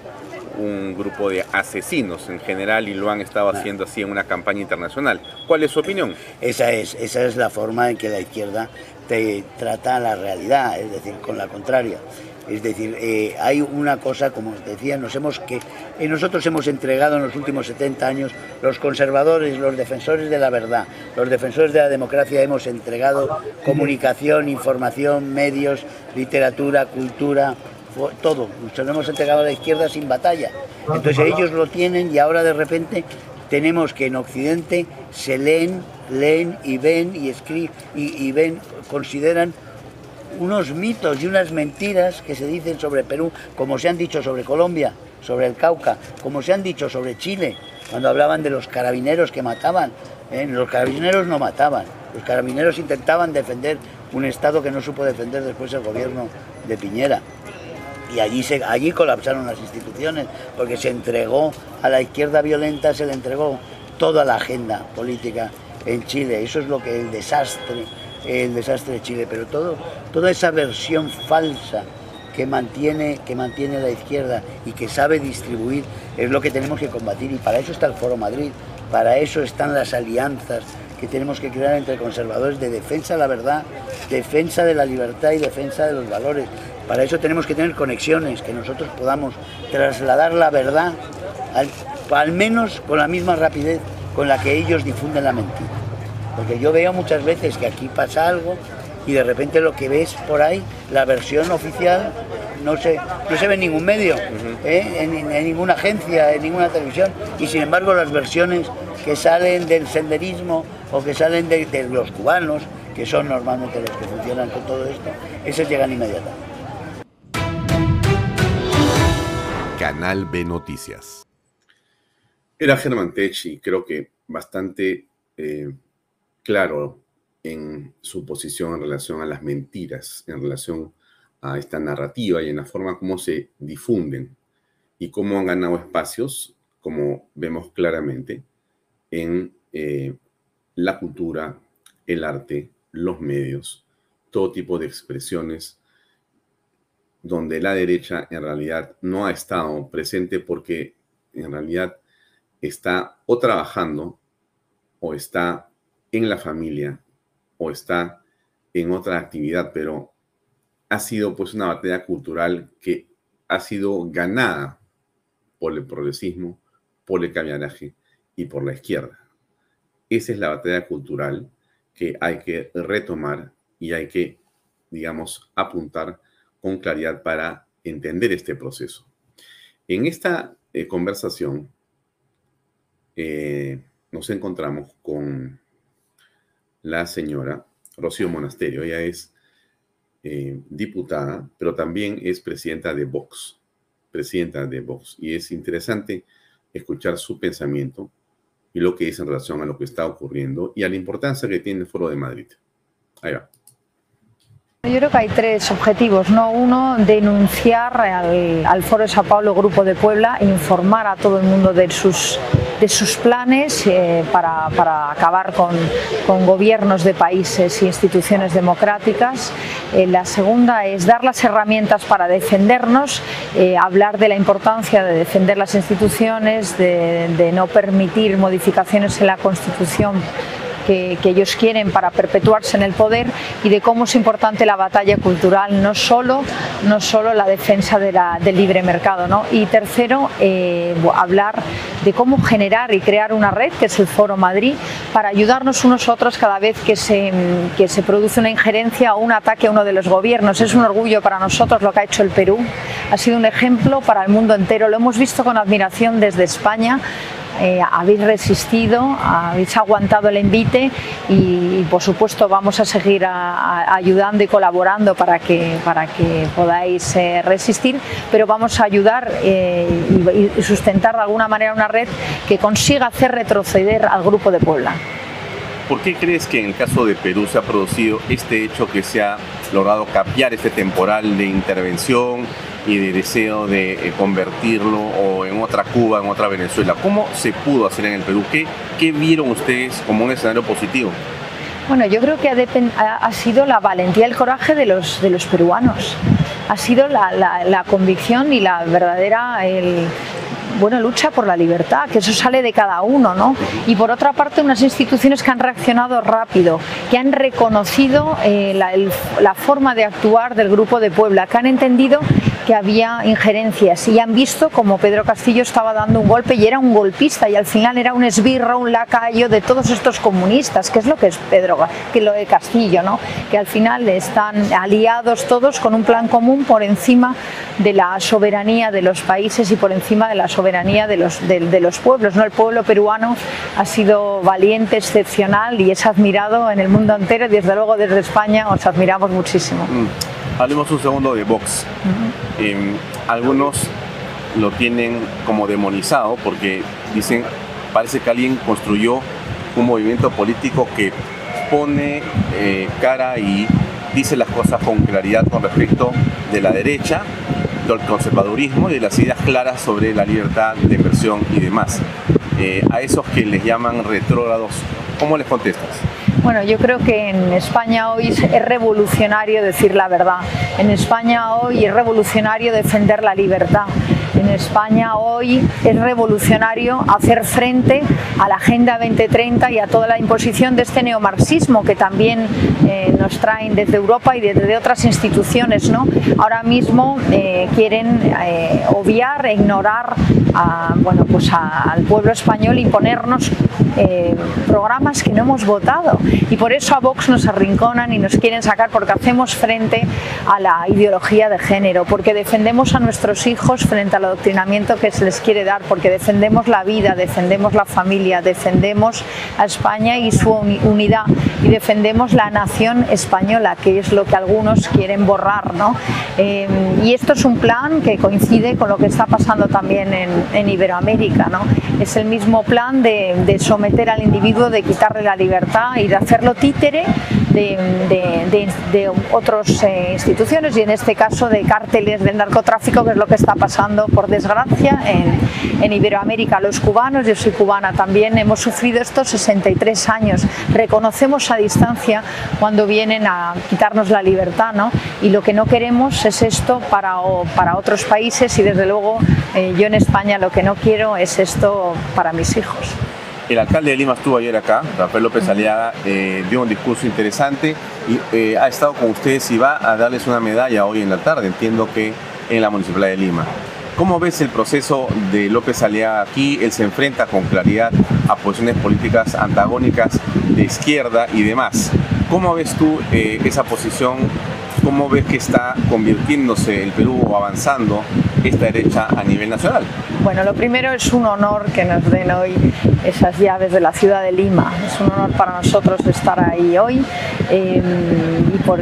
un grupo de asesinos en general y lo han estado ah. haciendo así en una campaña internacional. ¿Cuál es su opinión? Esa es, esa es la forma en que la izquierda te trata la realidad, es decir, con la contraria. Es decir, eh, hay una cosa, como os decía, nos hemos que eh, nosotros hemos entregado en los últimos 70 años, los conservadores, los defensores de la verdad, los defensores de la democracia, hemos entregado comunicación, información, medios, literatura, cultura, todo. Nos lo hemos entregado a la izquierda sin batalla. Entonces ellos lo tienen y ahora de repente tenemos que en Occidente se leen, leen y ven y escriben y, ven, consideran unos mitos y unas mentiras que se dicen sobre Perú, como se han dicho sobre Colombia, sobre el Cauca, como se han dicho sobre Chile, cuando hablaban de los carabineros que mataban. ¿eh? Los carabineros no mataban, los carabineros intentaban defender un Estado que no supo defender después el gobierno de Piñera y allí, se, allí colapsaron las instituciones porque se entregó a la izquierda violenta, se le entregó toda la agenda política en Chile. Eso es lo que el desastre, el desastre de Chile, pero todo, toda esa versión falsa que mantiene, que mantiene la izquierda y que sabe distribuir es lo que tenemos que combatir y para eso está el Foro Madrid, para eso están las alianzas que tenemos que crear entre conservadores de defensa de la verdad, defensa de la libertad y defensa de los valores. Para eso tenemos que tener conexiones, que nosotros podamos trasladar la verdad, al, menos con la misma rapidez con la que ellos difunden la mentira. Porque yo veo muchas veces que aquí pasa algo y de repente lo que ves por ahí, la versión oficial, no se, no se ve en ningún medio, ¿eh? en, en ninguna agencia, en ninguna televisión, y sin embargo las versiones que salen del senderismo o que salen de, de los cubanos, que son normalmente los que funcionan con todo esto, esos llegan inmediatamente. Canal B Noticias. Era Germán Tech y creo que bastante eh, claro en su posición en relación a las mentiras, en relación a esta narrativa y en la forma como se difunden y cómo han ganado espacios, como vemos claramente, en eh, la cultura, el arte, los medios, todo tipo de expresiones donde la derecha en realidad no ha estado presente porque en realidad está o trabajando o está en la familia o está en otra actividad, pero ha sido pues una batalla cultural que ha sido ganada por el progresismo, por el cambiaraje y por la izquierda. Esa es la batalla cultural que hay que retomar y hay que, digamos, apuntar con claridad para entender este proceso. En esta eh, conversación eh, nos encontramos con la señora Rocío Monasterio. Ella es eh, diputada, pero también es presidenta de Vox, presidenta de Vox. Y es interesante escuchar su pensamiento y lo que dice en relación a lo que está ocurriendo y a la importancia que tiene el Foro de Madrid. Ahí va. Yo creo que hay tres objetivos, ¿no? Uno, denunciar al, Foro de Sao Paulo, Grupo de Puebla, informar a todo el mundo de sus, de sus planes eh, para, para, acabar con, con, gobiernos de países e instituciones democráticas. Eh, la segunda es dar las herramientas para defendernos, eh, hablar de la importancia de defender las instituciones, de, de no permitir modificaciones en la Constitución que, ellos quieren para perpetuarse en el poder y de cómo es importante la batalla cultural, no solo, no solo la defensa del libre mercado. ¿no? Y tercero, eh, hablar de cómo generar y crear una red, que es el Foro Madrid, para ayudarnos unos a otros cada vez que se, que se produce una injerencia o un ataque a uno de los gobiernos. Es un orgullo para nosotros lo que ha hecho el Perú, ha sido un ejemplo para el mundo entero, lo hemos visto con admiración desde España eh, habéis resistido, habéis aguantado el envite y, por supuesto vamos a seguir ayudando y colaborando para que, para que podáis eh, resistir, pero vamos a ayudar eh, y, sustentar de alguna manera una red que consiga hacer retroceder al Grupo de Puebla. ¿Por qué crees que en el caso de Perú se ha producido este hecho que se ha logrado cambiar este temporal de intervención y de deseo de eh, convertirlo o en otra Cuba, en otra Venezuela. ¿Cómo se pudo hacer en el Perú? ¿Qué, qué vieron ustedes como un escenario positivo? Bueno, yo creo que ha, ha, sido la valentía y el coraje de los, de los peruanos. Ha sido la, la, la convicción y la verdadera, el, bueno, lucha por la libertad, que eso sale de cada uno, ¿no? Y por otra parte, unas instituciones que han reaccionado rápido, que han reconocido eh, la, forma de actuar del Grupo de Puebla, que han entendido que había injerencias y han visto como Pedro Castillo estaba dando un golpe y era un golpista y al final era un esbirro, un lacayo de todos estos comunistas, que es lo que es Pedro, que lo de Castillo, ¿no? que al final están aliados todos con un plan común por encima de la soberanía de los países y por encima de la soberanía de los, de, los pueblos. ¿no? El pueblo peruano ha sido valiente, excepcional y es admirado en el mundo entero desde luego desde España os admiramos muchísimo. Mm. Hablemos un segundo de Vox. Em, algunos lo tienen como demonizado porque dicen, parece que alguien construyó un movimiento político que pone eh, cara y dice las cosas con claridad con respecto de la derecha, del conservadurismo y de las ideas claras sobre la libertad de inversión y demás. Eh, a esos que les llaman retrógrados, ¿cómo les contestas? Bueno, yo creo que en España hoy es revolucionario decir la verdad. En España hoy es revolucionario defender la libertad. En España hoy es revolucionario hacer frente a la Agenda 2030 y a toda la imposición de este neomarxismo que también eh, nos traen desde Europa y desde otras instituciones. ¿no? Ahora mismo eh, quieren eh, obviar e ignorar a, bueno, pues al pueblo español y ponernos programas que no hemos votado. Y por eso a Vox nos arrinconan y nos quieren sacar porque hacemos frente a la ideología de género, porque defendemos a nuestros hijos frente al adoctrinamiento que se les quiere dar, porque defendemos la vida, defendemos la familia, defendemos a España y su unidad y defendemos la nación española, que es lo que algunos quieren borrar. ¿no? Eh, y esto es un plan que coincide con lo que está pasando también en, Iberoamérica. ¿no? Es el mismo plan de, someter al individuo, de quitarle la libertad y de hacerlo títere de, de, otras eh, instituciones y en este caso de cárteles del narcotráfico, que es lo que está pasando por desgracia en, en Iberoamérica. Los cubanos, yo soy cubana también, hemos sufrido estos 63 años. Reconocemos a distancia cuando vienen a quitarnos la libertad ¿no? y lo que no queremos es esto para, para otros países y desde luego eh, yo en España lo que no quiero es esto para mis hijos. El alcalde de Lima estuvo ayer acá, Rafael López Aliaga, eh, dio un discurso interesante y eh, ha estado con ustedes y va a darles una medalla hoy en la tarde, entiendo que en la Municipalidad de Lima. ¿Cómo ves el proceso de López Aliaga aquí? Él se enfrenta con claridad a posiciones políticas antagónicas de izquierda y demás. ¿Cómo ves tú eh, esa posición? ¿Cómo ves que está convirtiéndose el Perú o avanzando esta derecha a nivel nacional? Bueno, lo primero es un honor que nos den hoy esas llaves de la ciudad de Lima. Es un honor para nosotros estar ahí hoy em,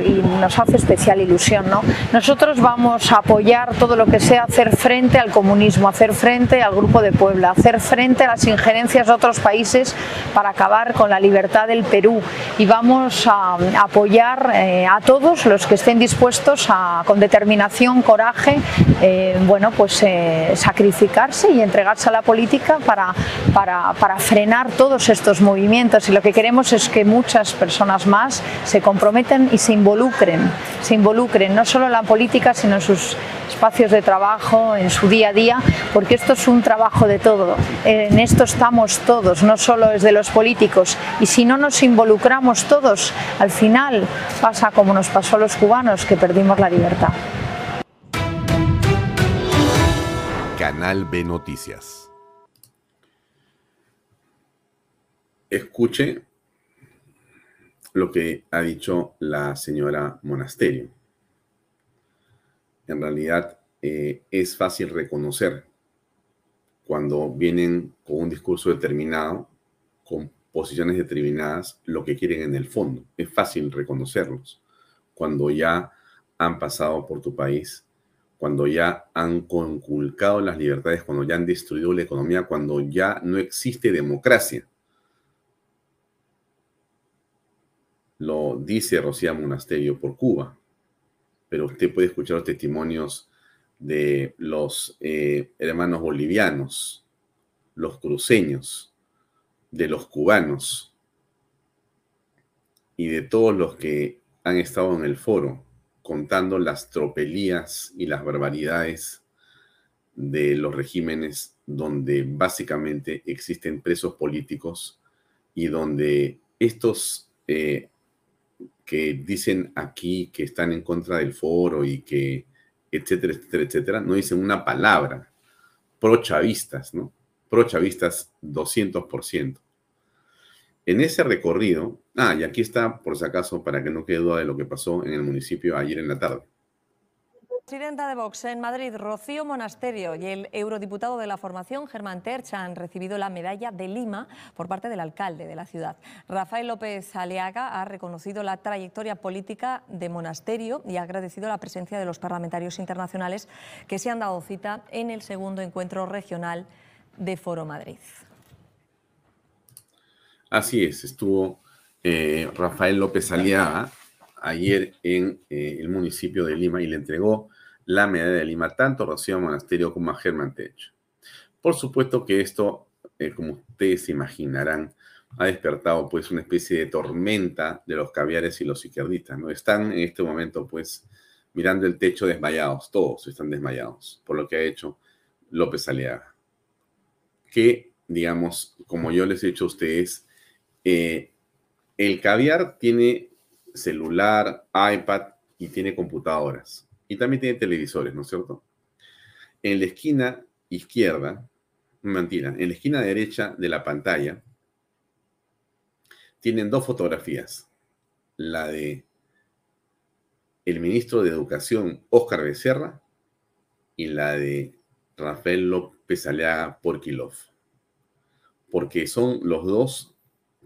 y, nos hace especial ilusión. ¿no? Nosotros vamos a apoyar todo lo que sea hacer frente al comunismo, hacer frente al Grupo de Puebla, hacer frente a las injerencias de otros países para acabar con la libertad del Perú y vamos a, apoyar eh, a todos los que estén dispuestos a, con determinación, coraje, eh, bueno, pues eh, sacrificar y entregarse a la política para, para, frenar todos estos movimientos y lo que queremos es que muchas personas más se comprometen y se involucren, se involucren no solo en la política sino en sus espacios de trabajo, en su día a día, porque esto es un trabajo de todo. En esto estamos todos, no solo es de los políticos. Y si no nos involucramos todos, al final pasa como nos pasó a los cubanos, que perdimos la libertad. B Noticias. Escuche lo que ha dicho la señora Monasterio. En realidad eh, es fácil reconocer cuando vienen con un discurso determinado, con posiciones determinadas, lo que quieren en el fondo. Es fácil reconocerlos cuando ya han pasado por tu país cuando ya han conculcado las libertades, cuando ya han destruido la economía, cuando ya no existe democracia. Lo dice Rocía Monasterio por Cuba, pero usted puede escuchar los testimonios de los eh, hermanos bolivianos, los cruceños, de los cubanos y de todos los que han estado en el foro contando las tropelías y las barbaridades de los regímenes donde básicamente existen presos políticos y donde estos eh, que dicen aquí que están en contra del foro y que etcétera, etcétera, etcétera, no dicen una palabra pro chavistas, ¿no? Pro chavistas 200%. En ese recorrido, ah, y aquí está, por si acaso, para que no quede duda de lo que pasó en el municipio ayer en la tarde. Presidenta de Vox en Madrid, Rocío Monasterio, y el eurodiputado de la formación, Germán Terch, han recibido la medalla de Lima por parte del alcalde de la ciudad. Rafael López Aliaga ha reconocido la trayectoria política de Monasterio y ha agradecido la presencia de los parlamentarios internacionales que se han dado cita en el segundo encuentro regional de Foro Madrid. Así es, estuvo eh, Rafael López Aliaga ayer en eh, el municipio de Lima y le entregó la medalla de Lima tanto a Rocío Monasterio como a Germán Tech. Por supuesto que esto, eh, como ustedes imaginarán, ha despertado pues una especie de tormenta de los caviares y los izquierdistas, ¿no? Están en este momento pues mirando el techo desmayados, todos están desmayados por lo que ha hecho López Aliaga. Que, digamos, como yo les he dicho a ustedes, eh, el caviar tiene celular, iPad y tiene computadoras. Y también tiene televisores, ¿no es cierto? En la esquina izquierda, mentira, en la esquina derecha de la pantalla, tienen dos fotografías. La de el ministro de Educación, Óscar Becerra, y la de Rafael López Aleaga Porquilov. Porque son los dos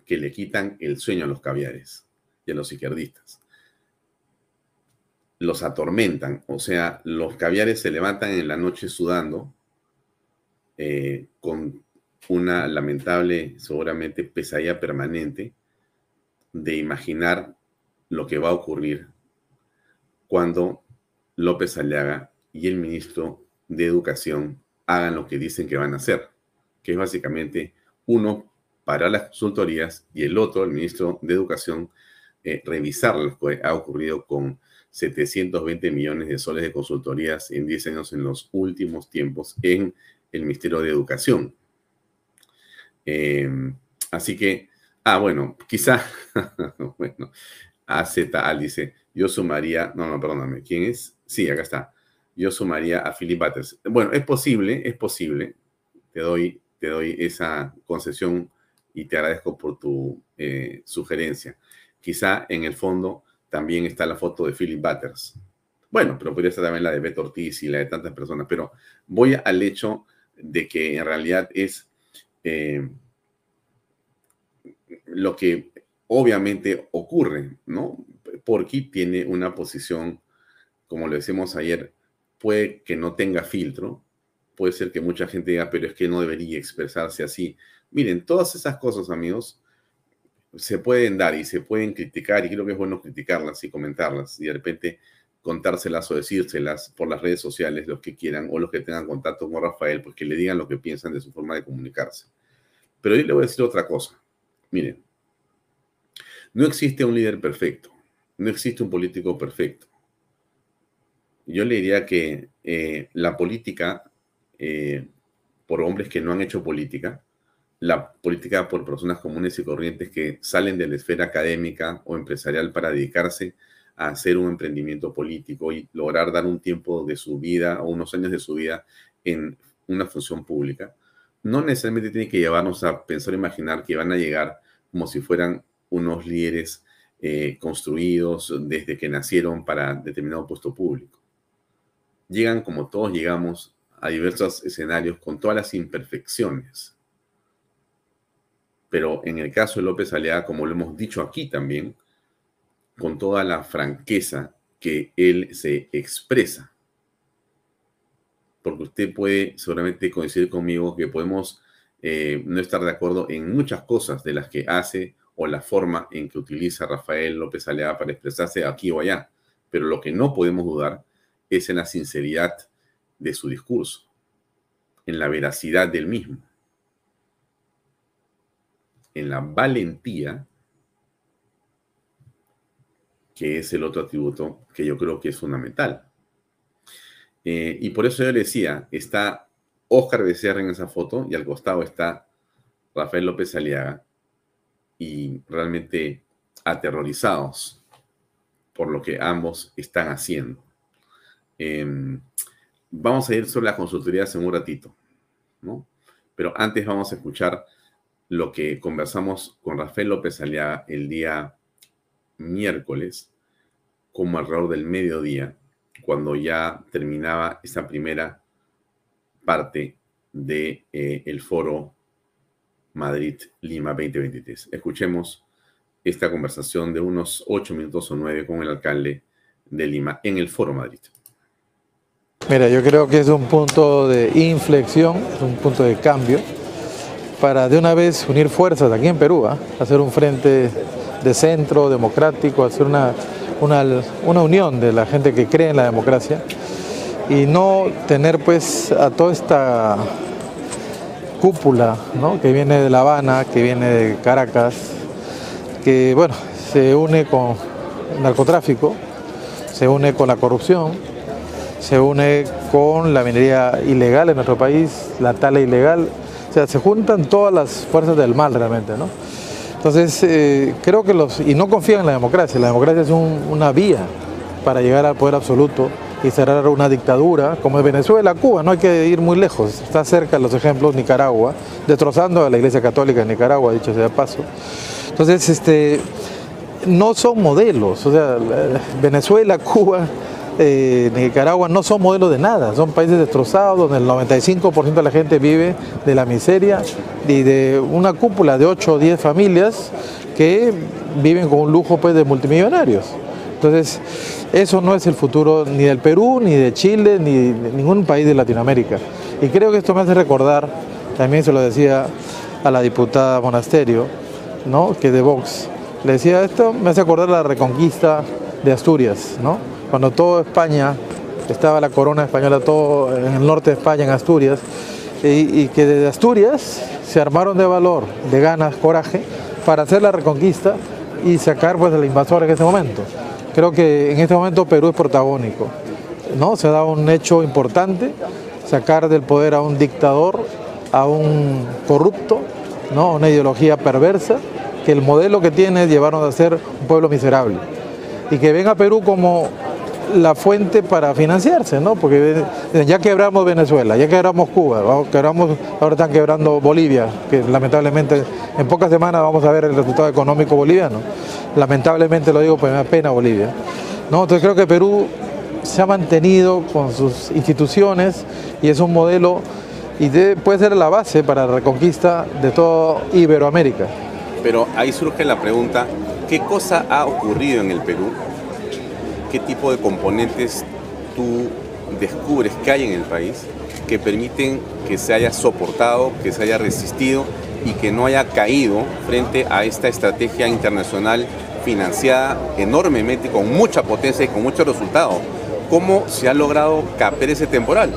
que le quitan el sueño a los caviares y a los izquierdistas. Los atormentan, o sea, los caviares se levantan en la noche sudando eh, con una lamentable, seguramente, pesadilla permanente de imaginar lo que va a ocurrir cuando López Aliaga y el ministro de Educación hagan lo que dicen que van a hacer, que es básicamente uno para las consultorías y el otro, el ministro de Educación, eh, revisar lo que ha ocurrido con 720 millones de soles de consultorías en 10 años en los últimos tiempos en el Ministerio de Educación. Em, así que, ah, bueno, quizá, bueno, AZ Al dice, yo sumaría, no, no, perdóname, ¿quién es? Sí, acá está. Yo sumaría a Philip Butters. Bueno, es posible, es posible. Te doy, te doy esa concesión y te agradezco por tu eh, sugerencia. Quizá en el fondo también está la foto de Philip Butters. Bueno, pero podría estar también la de Beto Ortiz y la de tantas personas, pero voy al hecho de que en realidad es eh, lo que obviamente ocurre, ¿no? Porque tiene una posición, como lo decimos ayer, puede que no tenga filtro, puede ser que mucha gente diga, pero es que no debería expresarse así. Miren, todas esas cosas, amigos, se pueden dar y se pueden criticar y creo que es bueno criticarlas y comentarlas y de repente contárselas o decírselas por las redes sociales, los que quieran o los que tengan contacto con Rafael, pues que le digan lo que piensan de su forma de comunicarse. Pero yo le voy a decir otra cosa. Miren, no existe un líder perfecto, no existe un político perfecto. Yo le diría que eh, la política, eh, por hombres que no han hecho política, la política por personas comunes y corrientes que salen de la esfera académica o empresarial para dedicarse a hacer un emprendimiento político y lograr dar un tiempo de su vida o unos años de su vida en una función pública, no necesariamente tiene que llevarnos a pensar o imaginar que van a llegar como si fueran unos líderes eh, construidos desde que nacieron para determinado puesto público. Llegan como todos llegamos a diversos escenarios con todas las imperfecciones. Pero en el caso de López Aliaga, como lo hemos dicho aquí también, con toda la franqueza que él se expresa. Porque usted puede seguramente coincidir conmigo que podemos eh, no estar de acuerdo en muchas cosas de las que hace o la forma en que utiliza Rafael López Alea para expresarse aquí o allá. Pero lo que no podemos dudar es en la sinceridad de su discurso, en la veracidad del mismo, en la valentía que es el otro atributo que yo creo que es fundamental. Eh, y por eso yo le decía, está Oscar Becerra en esa foto y al costado está Rafael López Aliaga y realmente aterrorizados por lo que ambos están haciendo. Em, vamos a ir sobre las consultorías en un ratito, ¿no? Pero antes vamos a escuchar lo que conversamos con Rafael López Aliaga el día miércoles, como alrededor del mediodía, cuando ya terminaba esa primera parte del de, eh, foro Madrid-Lima 2023. Escuchemos esta conversación de unos ocho minutos o nueve con el alcalde de Lima en el foro Madrid. Mira, yo creo que es un punto de inflexión, un punto de cambio para de una vez unir fuerzas aquí en Perú, ¿ah? hacer un frente de centro democrático, hacer una, una, unión de la gente que cree en la democracia y no tener pues a toda esta cúpula que viene de La Habana, que viene de Caracas, que bueno, se une con el narcotráfico, se une con la corrupción, se une con la minería ilegal en nuestro país, la tala ilegal, o sea, se juntan todas las fuerzas del mal realmente, ¿no? Entonces, eh, creo que los, y no confían en la democracia, la democracia es una vía para llegar al poder absoluto y cerrar una dictadura, como es Venezuela, Cuba, no hay que ir muy lejos, está cerca los ejemplos, Nicaragua, destrozando a la Iglesia Católica en Nicaragua, dicho sea de paso. Entonces, este, no son modelos, o sea, Venezuela, Cuba, eh, Nicaragua no son modelos de nada, son países destrozados donde el 95% de la gente vive de la miseria y de una cúpula de 8 o 10 familias que viven con un lujo pues, de multimillonarios. Entonces, eso no es el futuro ni del Perú, ni de Chile, ni de ningún país de Latinoamérica. Y creo que esto me hace recordar, también se lo decía a la diputada Monasterio, ¿no? que de Vox, le decía esto, me hace acordar la reconquista de Asturias, ¿no? Cuando toda España, estaba la corona española, todo en el norte de España, en Asturias, y, que desde Asturias se armaron de valor, de ganas, coraje, para hacer la reconquista y sacar pues al invasor en ese momento. Creo que en este momento Perú es protagónico, ¿no? Se da un hecho importante, sacar del poder a un dictador, a un corrupto, ¿no? Una ideología perversa, que el modelo que tiene es llevarnos a ser un pueblo miserable. Y que venga Perú como la fuente para financiarse, ¿no? Porque ya quebramos Venezuela, ya quebramos Cuba, quebramos, ahora están quebrando Bolivia, que lamentablemente en pocas semanas vamos a ver el resultado económico boliviano. Lamentablemente lo digo, pues me da pena Bolivia. ¿no? Entonces creo que Perú se ha mantenido con sus instituciones y es un modelo y puede ser la base para la reconquista de toda Iberoamérica. Pero ahí surge la pregunta, ¿qué cosa ha ocurrido en el Perú qué tipo de componentes tú descubres que hay en el país que permiten que se haya soportado, que se haya resistido y que no haya caído frente a esta estrategia internacional financiada enormemente, con mucha potencia y con mucho resultado. ¿Cómo se ha logrado caper ese temporal?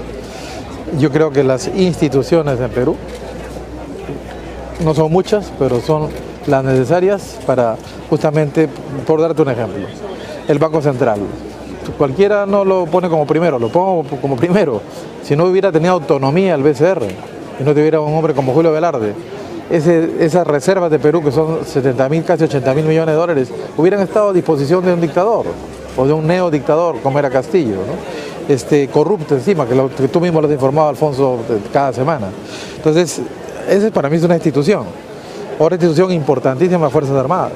Yo creo que las instituciones en Perú, no son muchas, pero son las necesarias para justamente, por darte un ejemplo, el Banco Central. Cualquiera no lo pone como primero, lo pongo como primero. Si no hubiera tenido autonomía el BCR y no tuviera un hombre como Julio Velarde, esas reservas de Perú, que son 70 mil, casi 80 mil millones de dólares, hubieran estado a disposición de un dictador o de un neodictador como era Castillo, este, corrupto encima, que, tú mismo lo has informado, Alfonso, cada semana. Entonces, esa para mí es una institución, otra institución importantísima, las Fuerzas Armadas,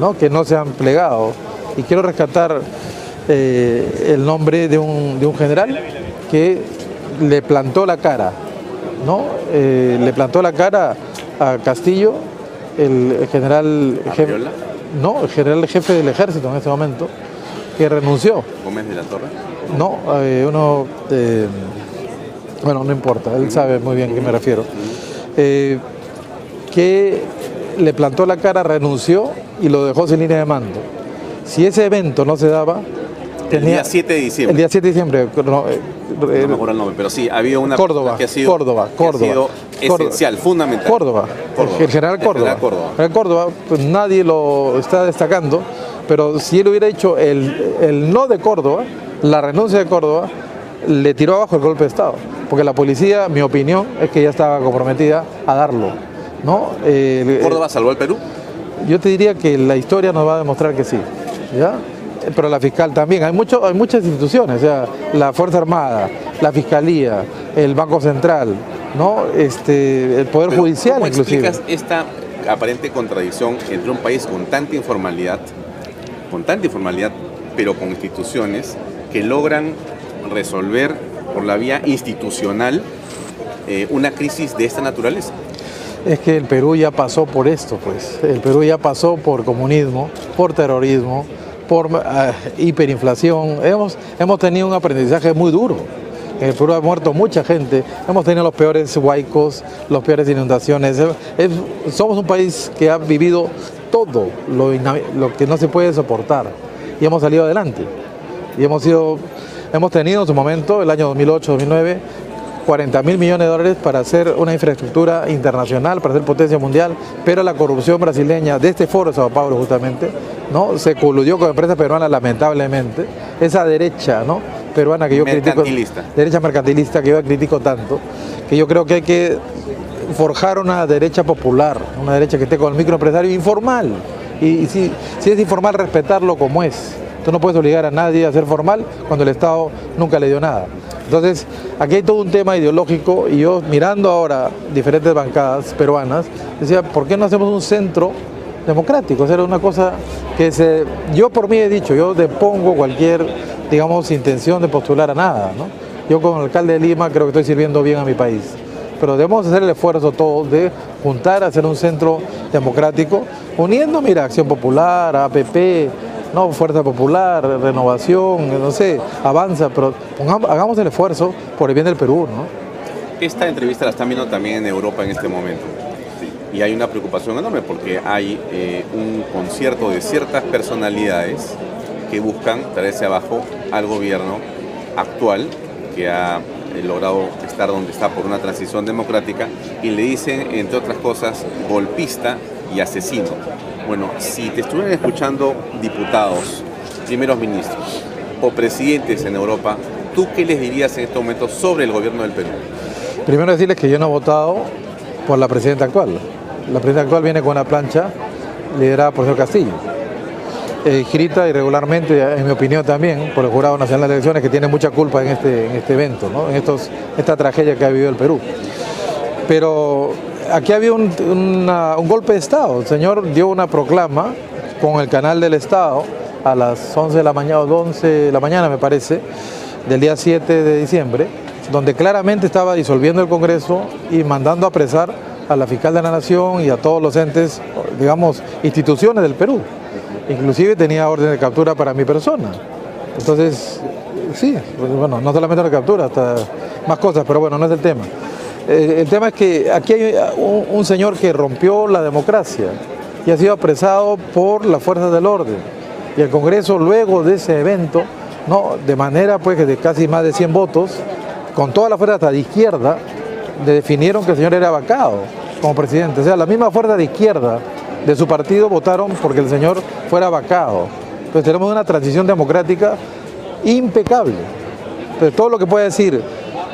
¿no? que no se han plegado y quiero rescatar eh, el nombre de un, general que le plantó la cara, ¿no? Eh, le plantó la cara a Castillo, el general jefe, no, el general jefe del ejército en ese momento, que renunció. ¿Gómez de la Torre? No, eh, uno, bueno, no importa, él sabe muy bien a qué me refiero. que le plantó la cara, renunció y lo dejó sin línea de mando. Si ese evento no se daba, el día 7 de diciembre. El día 7 de diciembre. No, eh, me acuerdo el nombre, pero sí, había una Córdoba, que ha sido, Córdoba, Córdoba, esencial, fundamental. Córdoba, El, general Córdoba. El general Córdoba. pues nadie lo está destacando, pero si él hubiera hecho el, el no de Córdoba, la renuncia de Córdoba, le tiró abajo el golpe de Estado. Porque la policía, mi opinión, es que ya estaba comprometida a darlo. ¿no? ¿Córdoba salvó al Perú? Yo te diría que la historia nos va a demostrar que sí. ¿Ya? pero la fiscal también. Hay, mucho, hay muchas instituciones, sea, la Fuerza Armada, la Fiscalía, el Banco Central, ¿no? este, el Poder Judicial ¿cómo inclusive. explicas esta aparente contradicción entre un país con tanta informalidad, con tanta informalidad, pero con instituciones que logran resolver por la vía institucional eh, una crisis de esta naturaleza? es que el Perú ya pasó por esto, pues. El Perú ya pasó por comunismo, por terrorismo, por ah, hiperinflación. Hemos, hemos tenido un aprendizaje muy duro. En el Perú ha muerto mucha gente, hemos tenido los peores huaicos, las peores inundaciones. somos un país que ha vivido todo lo, lo, que no se puede soportar y hemos salido adelante. Y hemos, sido, hemos tenido en su momento, el año 2008-2009, 40 mil millones de dólares para hacer una infraestructura internacional, para ser potencia mundial, pero la corrupción brasileña de este foro de Sao Paulo justamente, ¿no? se coludió con empresas peruanas lamentablemente, esa derecha ¿no? peruana que yo critico, derecha mercantilista que yo critico tanto, que yo creo que hay que forjar una derecha popular, una derecha que esté con el microempresario informal. Y, si, si es informal, respetarlo como es. Tú no puedes obligar a nadie a ser formal cuando el Estado nunca le dio nada. Entonces, aquí hay todo un tema ideológico y yo mirando ahora diferentes bancadas peruanas, decía, ¿por qué no hacemos un centro democrático? O sea, era una cosa que se... Yo por mí he dicho, yo depongo cualquier, digamos, intención de postular a nada, ¿no? Yo como alcalde de Lima creo que estoy sirviendo bien a mi país pero debemos hacer el esfuerzo todos de juntar, hacer un centro democrático, uniendo, mira, Acción Popular, APP, no, Fuerza Popular, Renovación, no sé, Avanza, pero hagamos el esfuerzo por el bien del Perú, ¿no? Esta entrevista la están viendo también en Europa en este momento. Y hay una preocupación enorme porque hay eh, un concierto de ciertas personalidades que buscan traerse abajo al gobierno actual que ha eh, logrado estar donde está por una transición democrática y le dicen, entre otras cosas, golpista y asesino. Bueno, si te estuvieran escuchando diputados, primeros ministros o presidentes en Europa, ¿tú qué les dirías en este momento sobre el gobierno del Perú? Primero decirles que yo no he votado por la presidenta actual. La presidenta actual viene con una plancha liderada por el señor Castillo eh, escrita irregularmente, en mi opinión también, por el Jurado Nacional de Elecciones, que tiene mucha culpa en este, en este evento, en estos, esta tragedia que ha vivido el Perú. Pero aquí había un, golpe de Estado. El señor dio una proclama con el canal del Estado a las 11 de la mañana, 11 de la mañana me parece, del día 7 de diciembre, donde claramente estaba disolviendo el Congreso y mandando a apresar a la fiscal de la Nación y a todos los entes, digamos, instituciones del Perú. Inclusive tenía orden de captura para mi persona. Entonces, sí, bueno, no solamente la captura, hasta más cosas, pero bueno, no es el tema. Eh, el tema es que aquí hay un, señor que rompió la democracia y ha sido apresado por las fuerzas del orden. Y el Congreso, luego de ese evento, no, de manera pues de casi más de 100 votos, con toda la fuerza hasta de izquierda, definieron que el señor era vacado como presidente. O sea, la misma fuerza de izquierda de su partido votaron porque el señor fuera vacado. Entonces tenemos una transición democrática impecable. Entonces todo lo que puede decir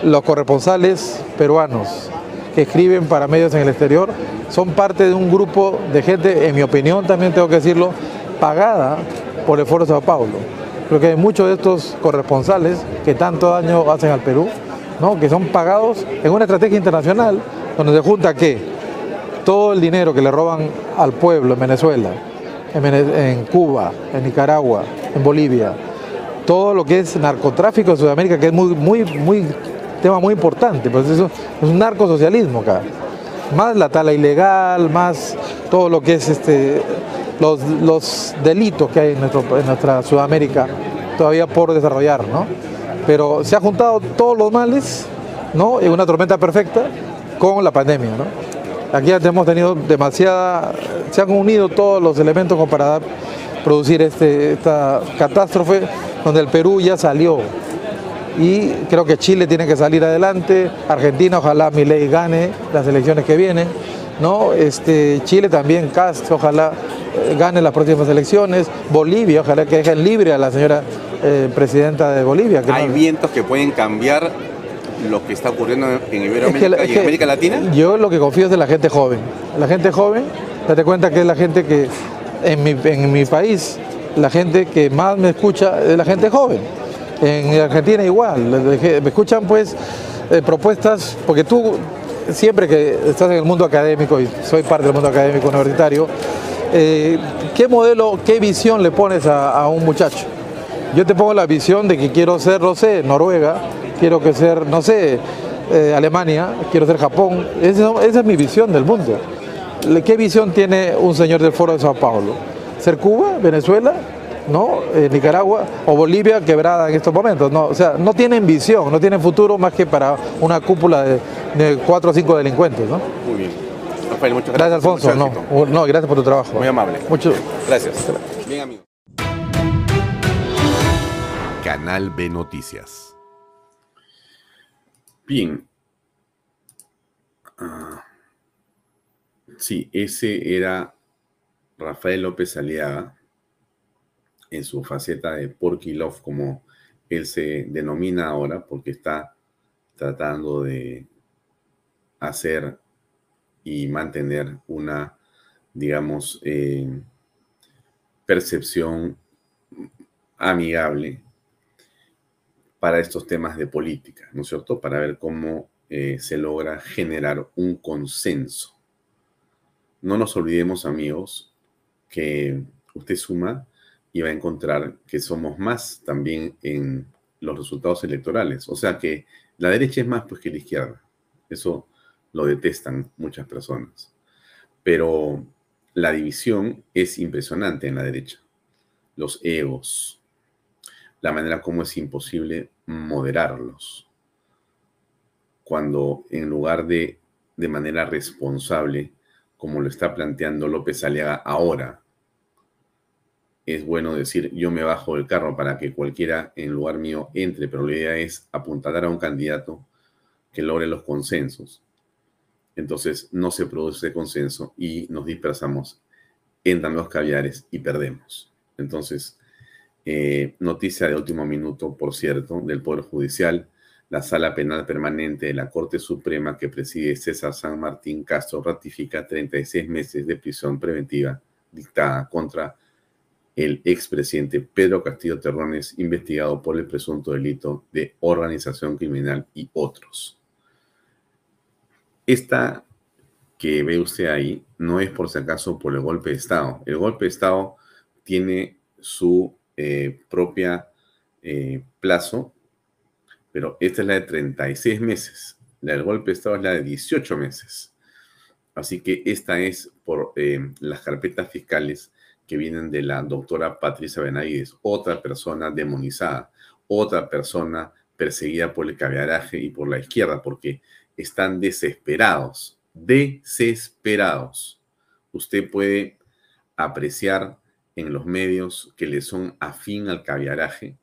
los corresponsales peruanos que escriben para medios en el exterior son parte de un grupo de gente, en mi opinión también tengo que decirlo, pagada por el Foro Sao Paulo. Creo que hay muchos de estos corresponsales que tanto daño hacen al Perú, ¿no? que son pagados en una estrategia internacional donde se junta qué? todo el dinero que le roban al pueblo en Venezuela, en, Cuba, en Nicaragua, en Bolivia, todo lo que es narcotráfico en Sudamérica, que es muy, muy, muy tema muy importante, pues eso es un narcosocialismo acá. Más la tala ilegal, más todo lo que es este, los, delitos que hay en, nuestra Sudamérica todavía por desarrollar, ¿no? Pero se ha juntado todos los males, ¿no? En una tormenta perfecta con la pandemia, ¿no? Aquí hemos tenido demasiada, se han unido todos los elementos para producir este, esta catástrofe donde el Perú ya salió. Y creo que Chile tiene que salir adelante, Argentina ojalá mi ley gane las elecciones que vienen, ¿no? Este, Chile también, Cast, ojalá eh, gane las próximas elecciones, Bolivia, ojalá que dejen libre a la señora eh, presidenta de Bolivia. Hay vientos que pueden cambiar lo que está ocurriendo en Iberoamérica y en América Latina? Yo lo que confío es de la gente joven. La gente joven, date cuenta que es la gente que en mi, en mi país, la gente que más me escucha es la gente joven. En Argentina igual, me escuchan pues eh, propuestas, porque tú siempre que estás en el mundo académico y soy parte del mundo académico universitario, eh, ¿qué modelo, qué visión le pones a, un muchacho? Yo te pongo la visión de que quiero ser, no sé, Noruega, quiero que ser, no sé, eh, Alemania, quiero ser Japón. Esa, es mi visión del mundo. ¿Qué visión tiene un señor del Foro de Sao Paulo? ¿Ser Cuba, Venezuela, no, eh, Nicaragua o Bolivia quebrada en estos momentos? No, o sea, no tienen visión, no tienen futuro más que para una cúpula de, cuatro o cinco delincuentes, ¿no? Muy bien. Rafael, muchas gracias. Gracias, Alfonso. No, no, gracias por tu trabajo. Muy amable. Mucho. Gracias. Bien, amigo. Canal B Noticias. Bien. Ah, sí, ese era Rafael López Aliaga en su faceta de Porky Love, como él se denomina ahora porque está tratando de hacer y mantener una, digamos, eh, percepción amigable para estos temas de política, ¿no es cierto? Para ver cómo eh, se logra generar un consenso. No nos olvidemos, amigos, que usted suma y va a encontrar que somos más también en los resultados electorales. O sea que la derecha es más pues que la izquierda. Eso lo detestan muchas personas. Pero la división es impresionante en la derecha. Los egos, la manera como es imposible moderarlos. Cuando en lugar de de manera responsable, como lo está planteando López Aliaga ahora, es bueno decir yo me bajo del carro para que cualquiera en lugar mío entre, pero la idea es apuntalar a un candidato que logre los consensos. Entonces no se produce consenso y nos dispersamos, entran los caviares y perdemos. Entonces, eh, noticia de último minuto, por cierto, del Poder Judicial, la Sala Penal Permanente de la Corte Suprema que preside César San Martín Castro ratifica 36 meses de prisión preventiva dictada contra el expresidente Pedro Castillo Terrones, investigado por el presunto delito de organización criminal y otros. Esta que ve usted ahí no es por si acaso por el golpe de Estado. El golpe de Estado tiene su eh, propia eh, plazo, pero esta es la de 36 meses. La del golpe de Estado es la de 18 meses. Así que esta es por eh, las carpetas fiscales que vienen de la doctora Patricia Benavides, otra persona demonizada, otra persona perseguida por el caviaraje y por la izquierda, porque están desesperados, desesperados. Usted puede apreciar en los medios que le son afín al caviaraje,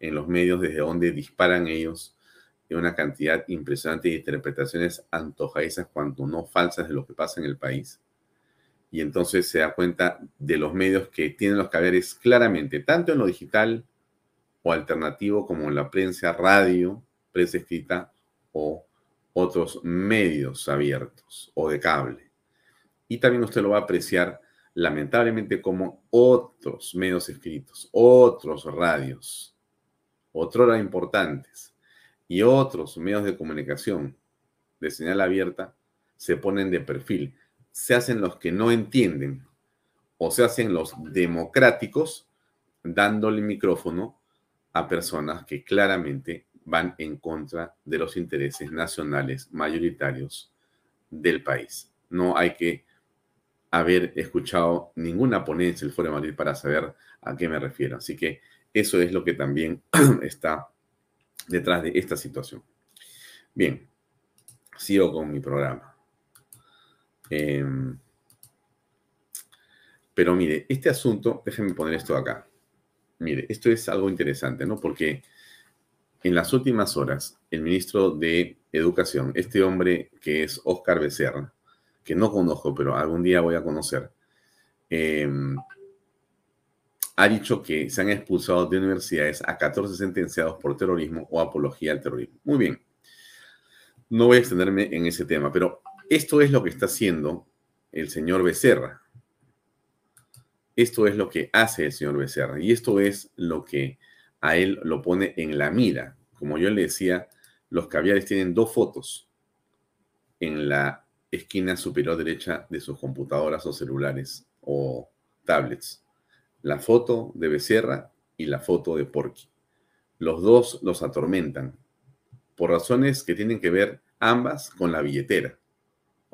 en los medios desde donde disparan ellos una cantidad impresionante de interpretaciones antojadizas, cuanto no falsas de lo que pasa en el país y entonces se da cuenta de los medios que tienen los caviares claramente, tanto en lo digital o alternativo como en la prensa, radio, prensa escrita o otros medios abiertos o de cable. Y también usted lo va a apreciar lamentablemente como otros medios escritos, otros radios, otrora importantes, y otros medios de comunicación de señal abierta se ponen de perfil se hacen los que no entienden o se hacen los democráticos dándole micrófono a personas que claramente van en contra de los intereses nacionales mayoritarios del país. No hay que haber escuchado ninguna ponencia del Foro de Madrid para saber a qué me refiero. Así que eso es lo que también está detrás de esta situación. Bien, sigo con mi programa. Em, pero mire, este asunto, déjenme poner esto acá. Mire, esto es algo interesante, ¿no? Porque en las últimas horas, el ministro de Educación, este hombre que es Oscar Becerra, que no conozco, pero algún día voy a conocer, em, ha dicho que se han expulsado de universidades a 14 sentenciados por terrorismo o apología al terrorismo. Muy bien. No voy a extenderme en ese tema, pero esto es lo que está haciendo el señor Becerra. Esto es lo que hace el señor Becerra y esto es lo que a él lo pone en la mira. Como yo le decía, los caviares tienen dos fotos en la esquina superior derecha de sus computadoras o celulares o tablets. La foto de Becerra y la foto de Porky. Los dos los atormentan por razones que tienen que ver ambas con la billetera.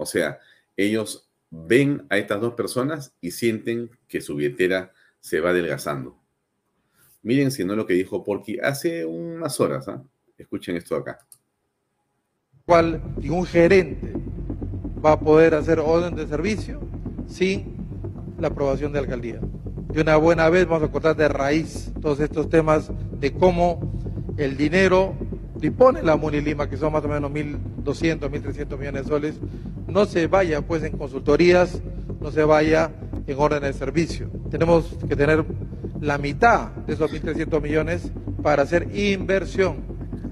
O sea, ellos ven a estas dos personas y sienten que su billetera se va adelgazando. Miren si no lo que dijo Porky hace unas horas. ¿ah? Escuchen esto acá. ¿Cuál un gerente va a poder hacer orden de servicio sin la aprobación de alcaldía? Y una buena vez vamos a cortar de raíz todos estos temas de cómo el dinero dispone la Munilima, que son más o menos 1.200, 1.300 millones de soles, no se vaya pues en consultorías, no se vaya en orden de servicio. Tenemos que tener la mitad de esos 1.300 millones para hacer inversión.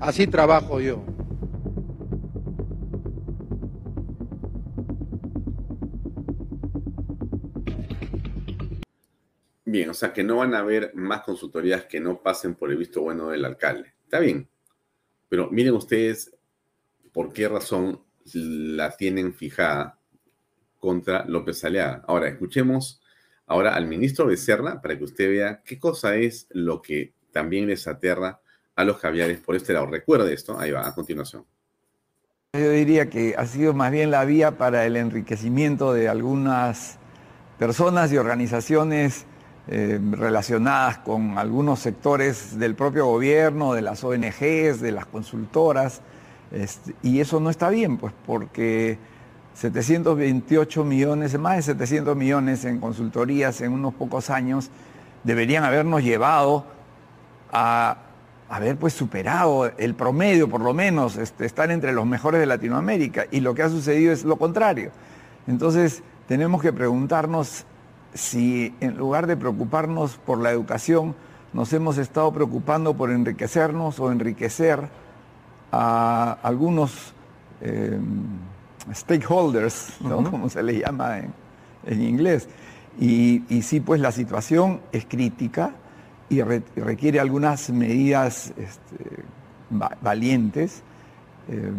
Así trabajo yo. Bien, o sea que no van a haber más consultorías que no pasen por el visto bueno del alcalde. Está bien. Pero miren ustedes por qué razón la tienen fijada contra López Aliaga. Ahora, escuchemos ahora al ministro Becerra para que usted vea qué cosa es lo que también les aterra a los caviares por este lado. Recuerde esto, ahí va, a continuación. Yo diría que ha sido más bien la vía para el enriquecimiento de algunas personas y organizaciones eh, relacionadas con algunos sectores del propio gobierno, de las ONGs, de las consultoras, este, y eso no está bien, pues porque 728 millones, más de 700 millones en consultorías en unos pocos años, deberían habernos llevado a haber pues superado el promedio, por lo menos, este, estar entre los mejores de Latinoamérica, y lo que ha sucedido es lo contrario. Entonces, tenemos que preguntarnos si en lugar de preocuparnos por la educación, nos hemos estado preocupando por enriquecernos o enriquecer a algunos eh, stakeholders, como se les llama en, inglés. Y, sí, pues la situación es crítica y, requiere algunas medidas este, valientes eh,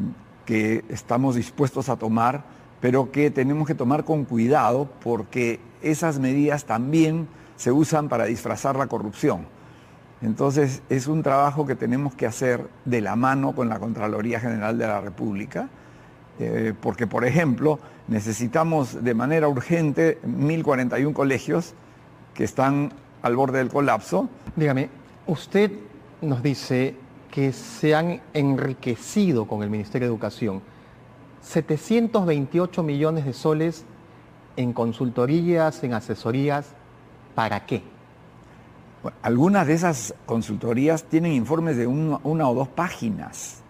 que estamos dispuestos a tomar, pero que tenemos que tomar con cuidado porque esas medidas también se usan para disfrazar la corrupción. Entonces es un trabajo que tenemos que hacer de la mano con la Contraloría General de la República, eh, porque por ejemplo necesitamos de manera urgente 1.041 colegios que están al borde del colapso. Dígame, usted nos dice que se han enriquecido con el Ministerio de Educación 728 millones de soles en consultorías, en asesorías, ¿para qué? Algunas de esas consultorías tienen informes de una o dos páginas,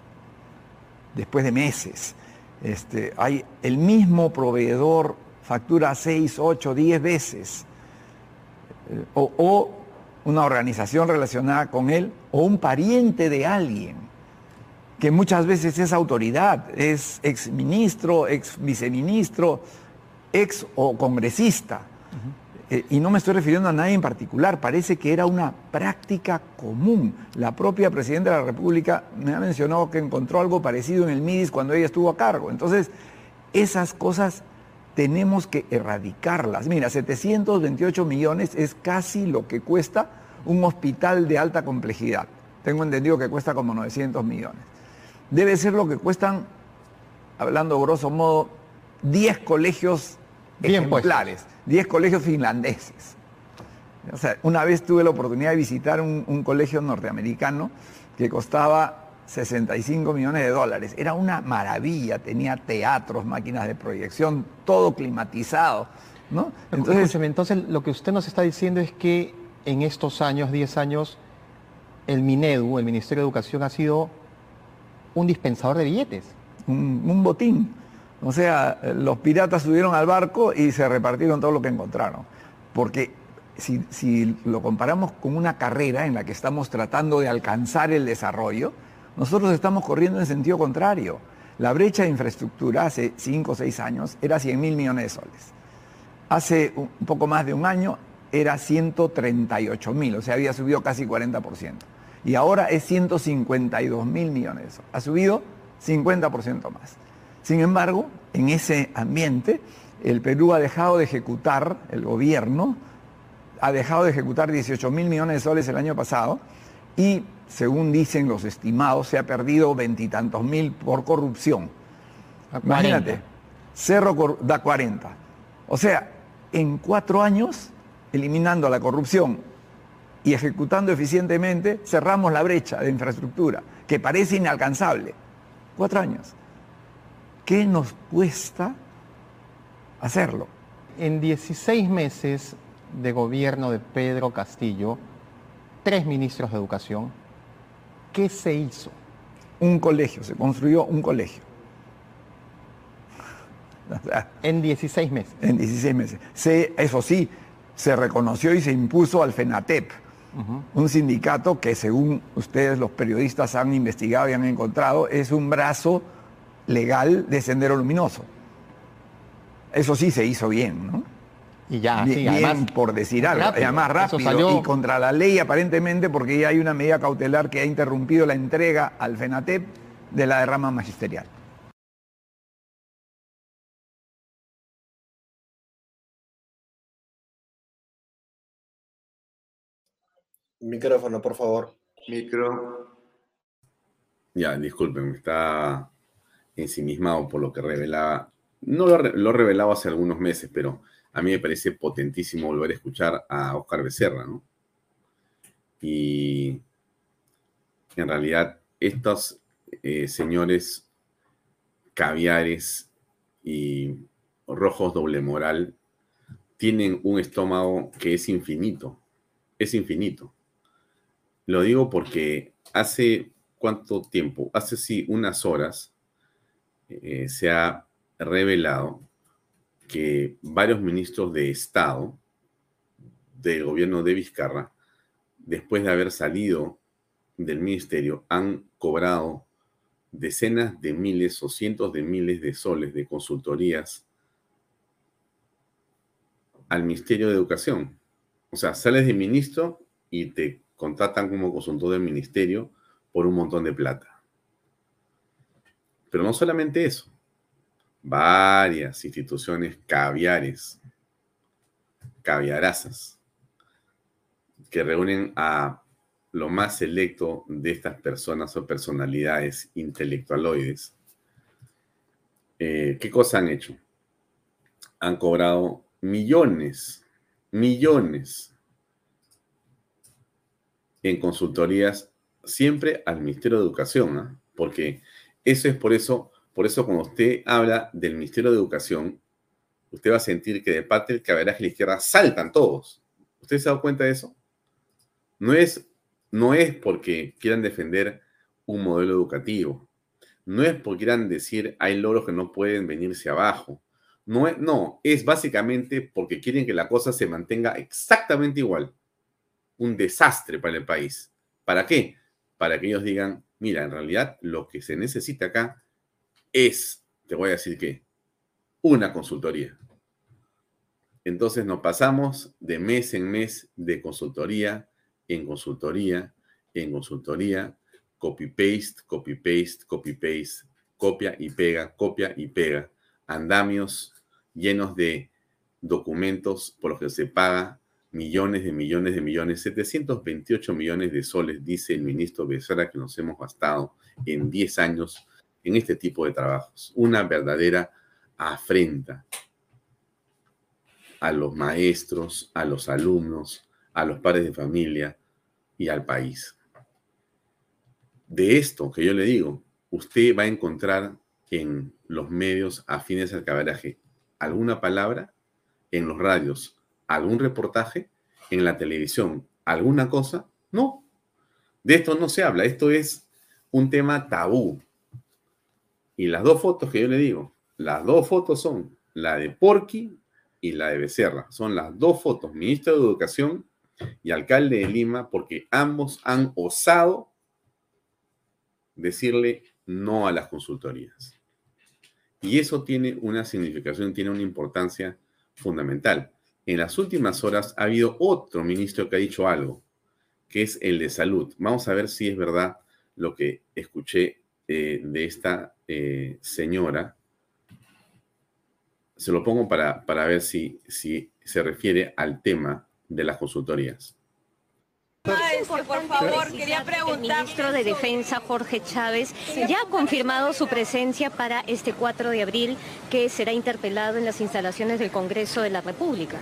después de meses. Este, hay el mismo proveedor factura seis, ocho, diez veces. Eh, o, una organización relacionada con él, o un pariente de alguien, que muchas veces es autoridad, es ex ministro, ex viceministro, ex o congresista. Eh, y no me estoy refiriendo a nadie en particular, parece que era una práctica común. La propia Presidenta de la República me ha mencionado que encontró algo parecido en el MIDIS cuando ella estuvo a cargo. Entonces, esas cosas tenemos que erradicarlas. Mira, 728 millones es casi lo que cuesta un hospital de alta complejidad. Tengo entendido que cuesta como 900 millones. Debe ser lo que cuestan, hablando grosso modo, 10 colegios Bien ejemplares, 10 colegios finlandeses. O sea, una vez tuve la oportunidad de visitar un, colegio norteamericano que costaba 65 millones de dólares. Era una maravilla, tenía teatros, máquinas de proyección, todo climatizado. ¿no? Entonces, entonces lo que usted nos está diciendo es que en estos años, 10 años, el Minedu, el Ministerio de Educación, ha sido un dispensador de billetes. un botín. O sea, los piratas subieron al barco y se repartieron todo lo que encontraron. Porque si, lo comparamos con una carrera en la que estamos tratando de alcanzar el desarrollo, nosotros estamos corriendo en sentido contrario. La brecha de infraestructura hace 5 o 6 años era 100 mil millones de soles. Hace un poco más de un año era 138 mil, o sea, había subido casi 40%. Y ahora es 152 mil millones de soles. Ha subido 50% más. Sin embargo, en ese ambiente, el Perú ha dejado de ejecutar, el gobierno ha dejado de ejecutar 18 mil millones de soles el año pasado y, según dicen los estimados, se ha perdido veintitantos mil por corrupción. Imagínate, Cerro da 40. O sea, en cuatro años, eliminando la corrupción y ejecutando eficientemente, cerramos la brecha de infraestructura, que parece inalcanzable. Cuatro años. ¿Qué nos cuesta hacerlo? En 16 meses de gobierno de Pedro Castillo, tres ministros de educación, ¿qué se hizo? Un colegio, se construyó un colegio. en 16 meses. En 16 meses. eso sí, se reconoció y se impuso al FENATEP, Un sindicato que según ustedes los periodistas han investigado y han encontrado es un brazo legal de Sendero Luminoso. Eso sí se hizo bien, ¿no? Y ya, bien, sí, bien además, por decir algo, rápido. además rápido salió- y contra la ley aparentemente porque ya hay una medida cautelar que ha interrumpido la entrega al FENATEP de la derrama magisterial. Micrófono, por favor. Micro. Ya, disculpen, está ensimismado por lo que revelaba. No lo, re- lo revelaba hace algunos meses, pero a mí me parece potentísimo volver a escuchar a Oscar Becerra, ¿no? Y en realidad estos eh, señores caviares y rojos doble moral tienen un estómago que es infinito, es infinito. Lo digo porque hace cuánto tiempo, hace sí unas horas, eh, se ha revelado que varios ministros de Estado del gobierno de Vizcarra, después de haber salido del ministerio, han cobrado decenas de miles o cientos de miles de soles de consultorías al Ministerio de Educación. O sea, sales de ministro y te contratan como consultor del ministerio por un montón de plata. Pero no solamente eso, varias instituciones caviares, caviarazas, que reúnen a lo más selecto de estas personas o personalidades intelectualoides. Eh, ¿Qué cosa han hecho? Han cobrado millones, millones en consultorías siempre al Ministerio de Educación, ¿ah? porque eso es por eso, por eso cuando usted habla del Ministerio de Educación, usted va a sentir que de parte del caberaje de la izquierda saltan todos. ¿Usted se ha dado cuenta de eso? No es, no es porque quieran defender un modelo educativo, no es porque quieran decir hay logros que no pueden venirse abajo, no es, no, es básicamente porque quieren que la cosa se mantenga exactamente igual. Un desastre para el país. ¿Para qué? Para que ellos digan, mira, en realidad lo que se necesita acá es, te voy a decir qué, una consultoría. Entonces nos pasamos de mes en mes de consultoría en consultoría en consultoría, copy-paste, copy-paste, copy-paste, copia y pega, copia y pega, andamios llenos de documentos por los que se paga millones de millones de millones, 728 millones de soles, dice el ministro Becerra, que nos hemos gastado en 10 años en este tipo de trabajos. Una verdadera afrenta a los maestros, a los alumnos, a los padres de familia y al país. De esto que yo le digo, usted va a encontrar en los medios afines al caberaje alguna palabra, en los radios algún reportaje, en la televisión alguna cosa. No, de esto no se habla, esto es un tema tabú. Y las dos fotos que yo le digo, las dos fotos son la de Porky y la de Becerra. Son las dos fotos, ministro de Educación y alcalde de Lima, porque ambos han osado decirle no a las consultorías. Y eso tiene una significación, tiene una importancia fundamental. En las últimas horas ha habido otro ministro que ha dicho algo, que es el de salud. Vamos a ver si es verdad lo que escuché eh, de esta eh, señora. Se lo pongo para, para ver si, si se refiere al tema de las consultorías. Maestro, por favor, quería preguntar. El ministro de Defensa, Jorge Chávez, ya ha confirmado su presencia para este 4 de abril, que será interpelado en las instalaciones del Congreso de la República.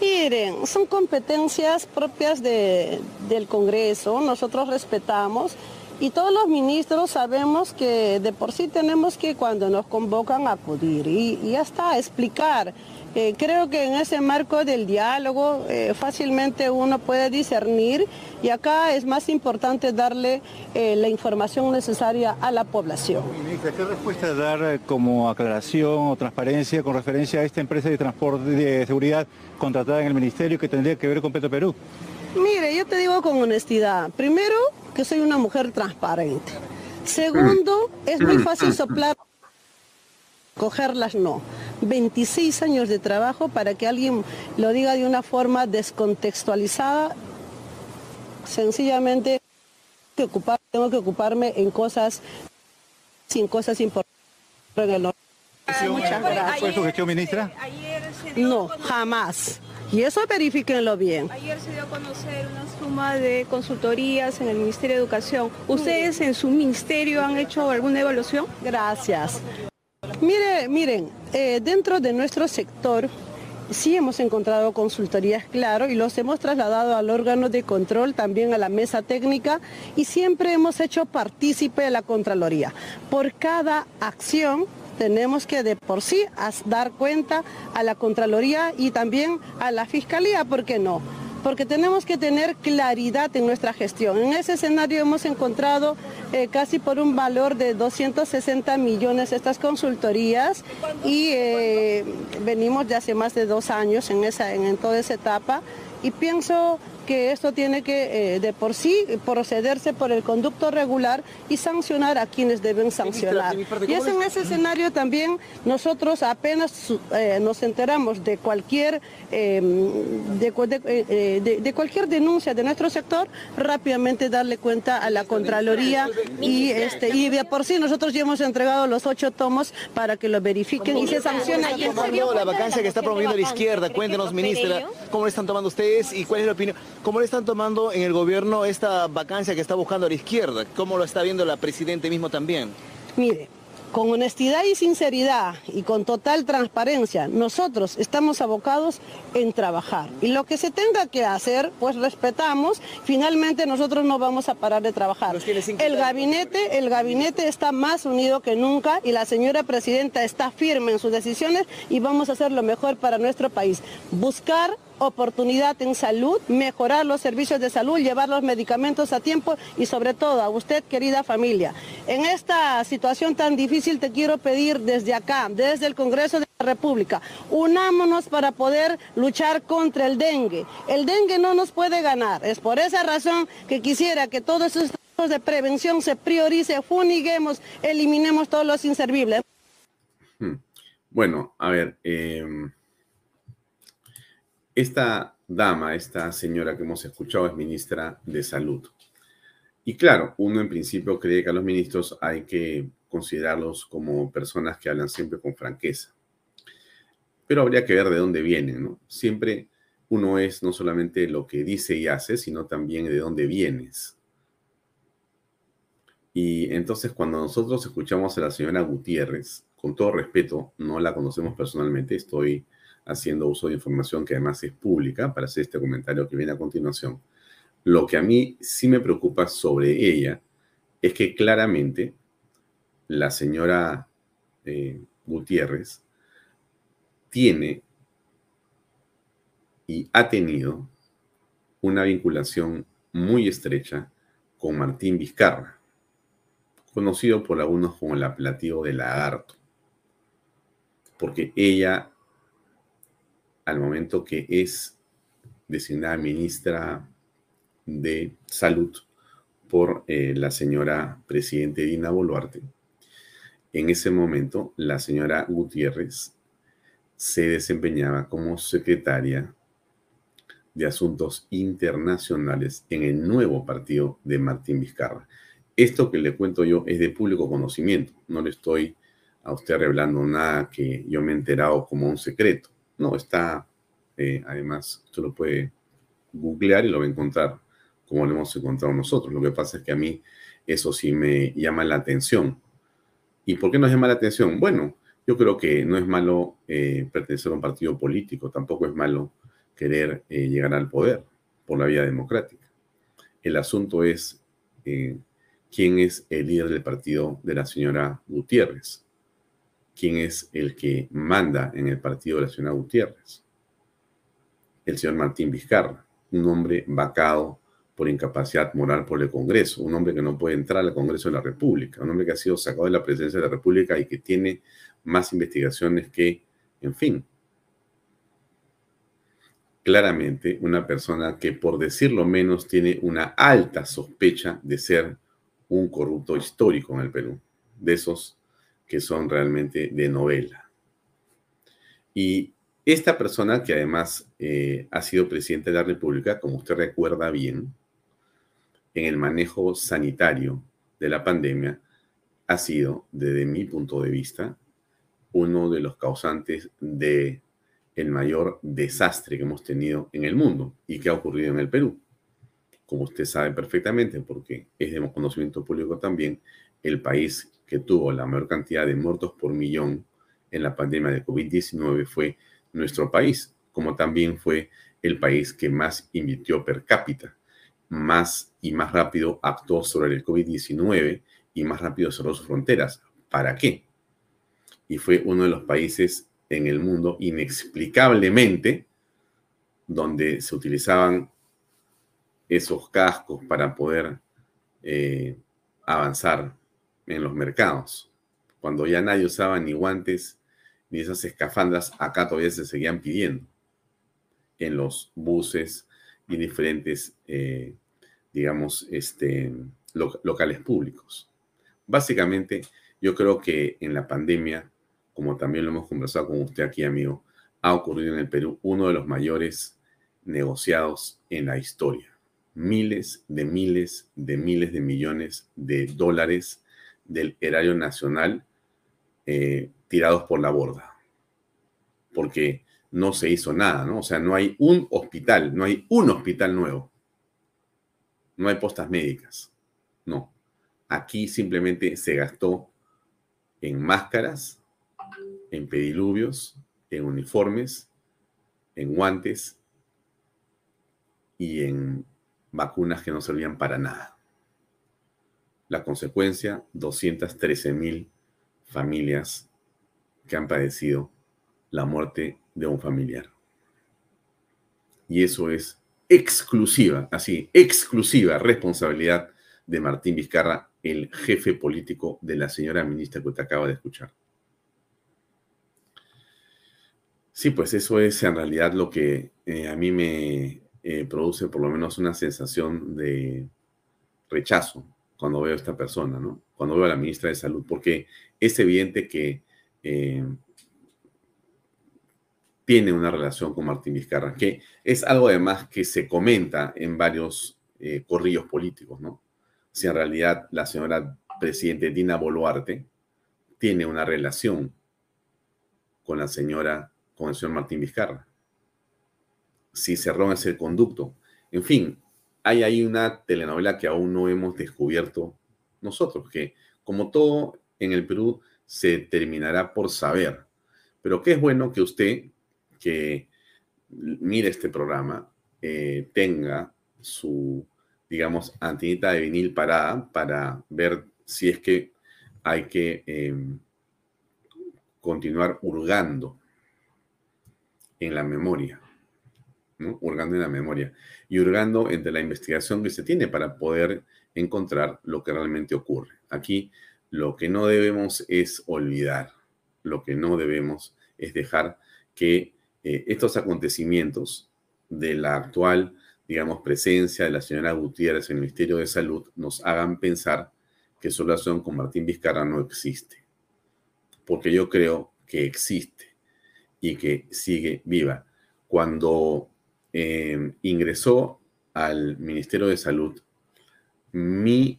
Miren, son competencias propias de- del Congreso, nosotros respetamos y todos los ministros sabemos que de por sí tenemos que cuando nos convocan acudir y, y ya está, explicar. Eh, creo que en ese marco del diálogo eh, fácilmente uno puede discernir y acá es más importante darle eh, la información necesaria a la población. Ministra, ¿qué respuesta dar como aclaración o transparencia con referencia a esta empresa de transporte de seguridad contratada en el ministerio que tendría que ver con Petro Perú? Mire, yo te digo con honestidad. Primero, que soy una mujer transparente. Segundo, es muy fácil soplar, cogerlas no. 26 años de trabajo para que alguien lo diga de una forma descontextualizada. Sencillamente que ocupar, tengo que ocuparme en cosas, sin cosas importantes. Muchas gracias. ¿Fue su gestión, ministra? No, jamás. Y eso verifíquenlo bien. Ayer se dio a conocer una suma de consultorías en el Ministerio de Educación. ¿Ustedes en su ministerio han hecho alguna evaluación? Gracias. Mire, miren, eh, dentro de nuestro sector sí hemos encontrado consultorías, claro, y los hemos trasladado al órgano de control, también a la mesa técnica, y siempre hemos hecho partícipe de la Contraloría. Por cada acción tenemos que de por sí dar cuenta a la Contraloría y también a la Fiscalía, ¿por qué no? porque tenemos que tener claridad en nuestra gestión. En ese escenario hemos encontrado eh, casi por un valor de 260 millones estas consultorías y eh, venimos de hace más de dos años en, toda esa etapa y pienso que esto tiene que eh, de por sí procederse por el conducto regular y sancionar a quienes deben sancionar. Y es en ese escenario también nosotros apenas eh, nos enteramos de cualquier, em, eh, de, de, cualquier denuncia de nuestro sector, rápidamente darle cuenta a la Contraloría y, este, y de por sí nosotros ya hemos entregado los ocho tomos para que lo verifiquen y se sancione. La vacancia que está promoviendo la izquierda, cuéntenos, ministra, ¿cómo le están tomando ustedes y cuál es la opinión? ¿Cómo le están tomando en el gobierno esta vacancia que está buscando a la izquierda? ¿Cómo lo está viendo la presidente mismo también? Mire, con honestidad y sinceridad y con total transparencia, nosotros estamos abocados en trabajar. Y lo que se tenga que hacer, pues respetamos. Finalmente nosotros no vamos a parar de trabajar. El gabinete, el gabinete está más unido que nunca y la señora presidenta está firme en sus decisiones y vamos a hacer lo mejor para nuestro país. Buscar oportunidad en salud, mejorar los servicios de salud, llevar los medicamentos a tiempo y sobre todo a usted, querida familia. En esta situación tan difícil te quiero pedir desde acá, desde el Congreso de la República, unámonos para poder luchar contra el dengue. El dengue no nos puede ganar. Es por esa razón que quisiera que todos estos de prevención se priorice, funiguemos, eliminemos todos los inservibles. Hmm. Bueno, a ver, eh, esta dama, esta señora que hemos escuchado es ministra de Salud. Y claro, uno en principio cree que a los ministros hay que considerarlos como personas que hablan siempre con franqueza. Pero habría que ver de dónde vienen, ¿no? Siempre uno es no solamente lo que dice y hace, sino también de dónde vienes. Y entonces cuando nosotros escuchamos a la señora Gutiérrez, con todo respeto, no la conocemos personalmente, estoy haciendo uso de información que además es pública para hacer este comentario que viene a continuación. Lo que a mí sí me preocupa sobre ella es que claramente la señora eh, Gutiérrez tiene y ha tenido una vinculación muy estrecha con Martín Vizcarra, conocido por algunos como el apelativo de lagarto, porque ella al momento que es designada ministra de Salud por eh, la señora presidente Dina Boluarte. En ese momento, la señora Gutiérrez se desempeñaba como secretaria de Asuntos Internacionales en el nuevo partido de Martín Vizcarra. Esto que le cuento yo es de público conocimiento, no le estoy a usted revelando nada que yo me he enterado como un secreto. No, está, eh, además, usted lo puede googlear y lo va a encontrar como lo hemos encontrado nosotros. Lo que pasa es que a mí eso sí me llama la atención. ¿Y por qué nos llama la atención? Bueno, yo creo que no es malo eh, pertenecer a un partido político, tampoco es malo querer eh, llegar al poder por la vía democrática. El asunto es quién es el líder del partido de la señora Gutiérrez quién es el que manda en el partido de la señora Gutiérrez. El señor Martín Vizcarra, un hombre vacado por incapacidad moral por el Congreso, un hombre que no puede entrar al Congreso de la República, un hombre que ha sido sacado de la presidencia de la República y que tiene más investigaciones que, en fin. claramente una persona que por decirlo menos tiene una alta sospecha de ser un corrupto histórico en el Perú, de esos que son realmente de novela. Y esta persona, que además eh, ha sido presidente de la República, como usted recuerda bien, en el manejo sanitario de la pandemia, ha sido, desde mi punto de vista, uno de los causantes de el mayor desastre que hemos tenido en el mundo y que ha ocurrido en el Perú. Como usted sabe perfectamente, porque es de conocimiento público también, el país que tuvo la mayor cantidad de muertos por millón en la pandemia de COVID-19 fue nuestro país, como también fue el país que más invirtió per cápita, más y más rápido actuó sobre el COVID-19 y más rápido cerró sus fronteras. ¿Para qué? Y fue uno de los países en el mundo inexplicablemente donde se utilizaban esos cascos para poder eh, avanzar en los mercados. Cuando ya nadie usaba ni guantes ni esas escafandras, acá todavía se seguían pidiendo en los buses y diferentes, eh, digamos, este, locales públicos. Básicamente, yo creo que en la pandemia, como también lo hemos conversado con usted aquí, amigo, ha ocurrido en el Perú uno de los mayores negociados en la historia. Miles de miles de miles de millones de dólares del erario nacional eh, tirados por la borda, porque no se hizo nada, ¿no? O sea, no hay un hospital, no hay un hospital nuevo, no hay postas médicas, no. Aquí simplemente se gastó en máscaras, en pediluvios, en uniformes, en guantes y en vacunas que no servían para nada. La consecuencia, 213 mil familias que han padecido la muerte de un familiar. Y eso es exclusiva, así, exclusiva responsabilidad de Martín Vizcarra, el jefe político de la señora ministra que usted acaba de escuchar. Sí, pues eso es en realidad lo que eh, a mí me eh, produce por lo menos una sensación de rechazo cuando veo a esta persona, ¿no? Cuando veo a la ministra de Salud, porque es evidente que eh, tiene una relación con Martín Vizcarra, que es algo además que se comenta en varios eh, corrillos políticos, ¿no? Si en realidad la señora presidente Dina Boluarte tiene una relación con la señora, con el señor Martín Vizcarra. Si cerró ese conducto. En fin, hay ahí una telenovela que aún no hemos descubierto nosotros, que como todo en el Perú se terminará por saber. Pero qué es bueno que usted, que mire este programa, eh, tenga su, digamos, antenita de vinil parada para ver si es que hay que em, continuar hurgando en la memoria, ¿no? hurgando en la memoria y hurgando entre la investigación que se tiene para poder encontrar lo que realmente ocurre. Aquí lo que no debemos es olvidar, lo que no debemos es dejar que eh, estos acontecimientos de la actual, digamos, presencia de la señora Gutiérrez en el Ministerio de Salud nos hagan pensar que su relación con Martín Vizcarra no existe. Porque yo creo que existe y que sigue viva. Cuando eh, ingresó al Ministerio de Salud, mi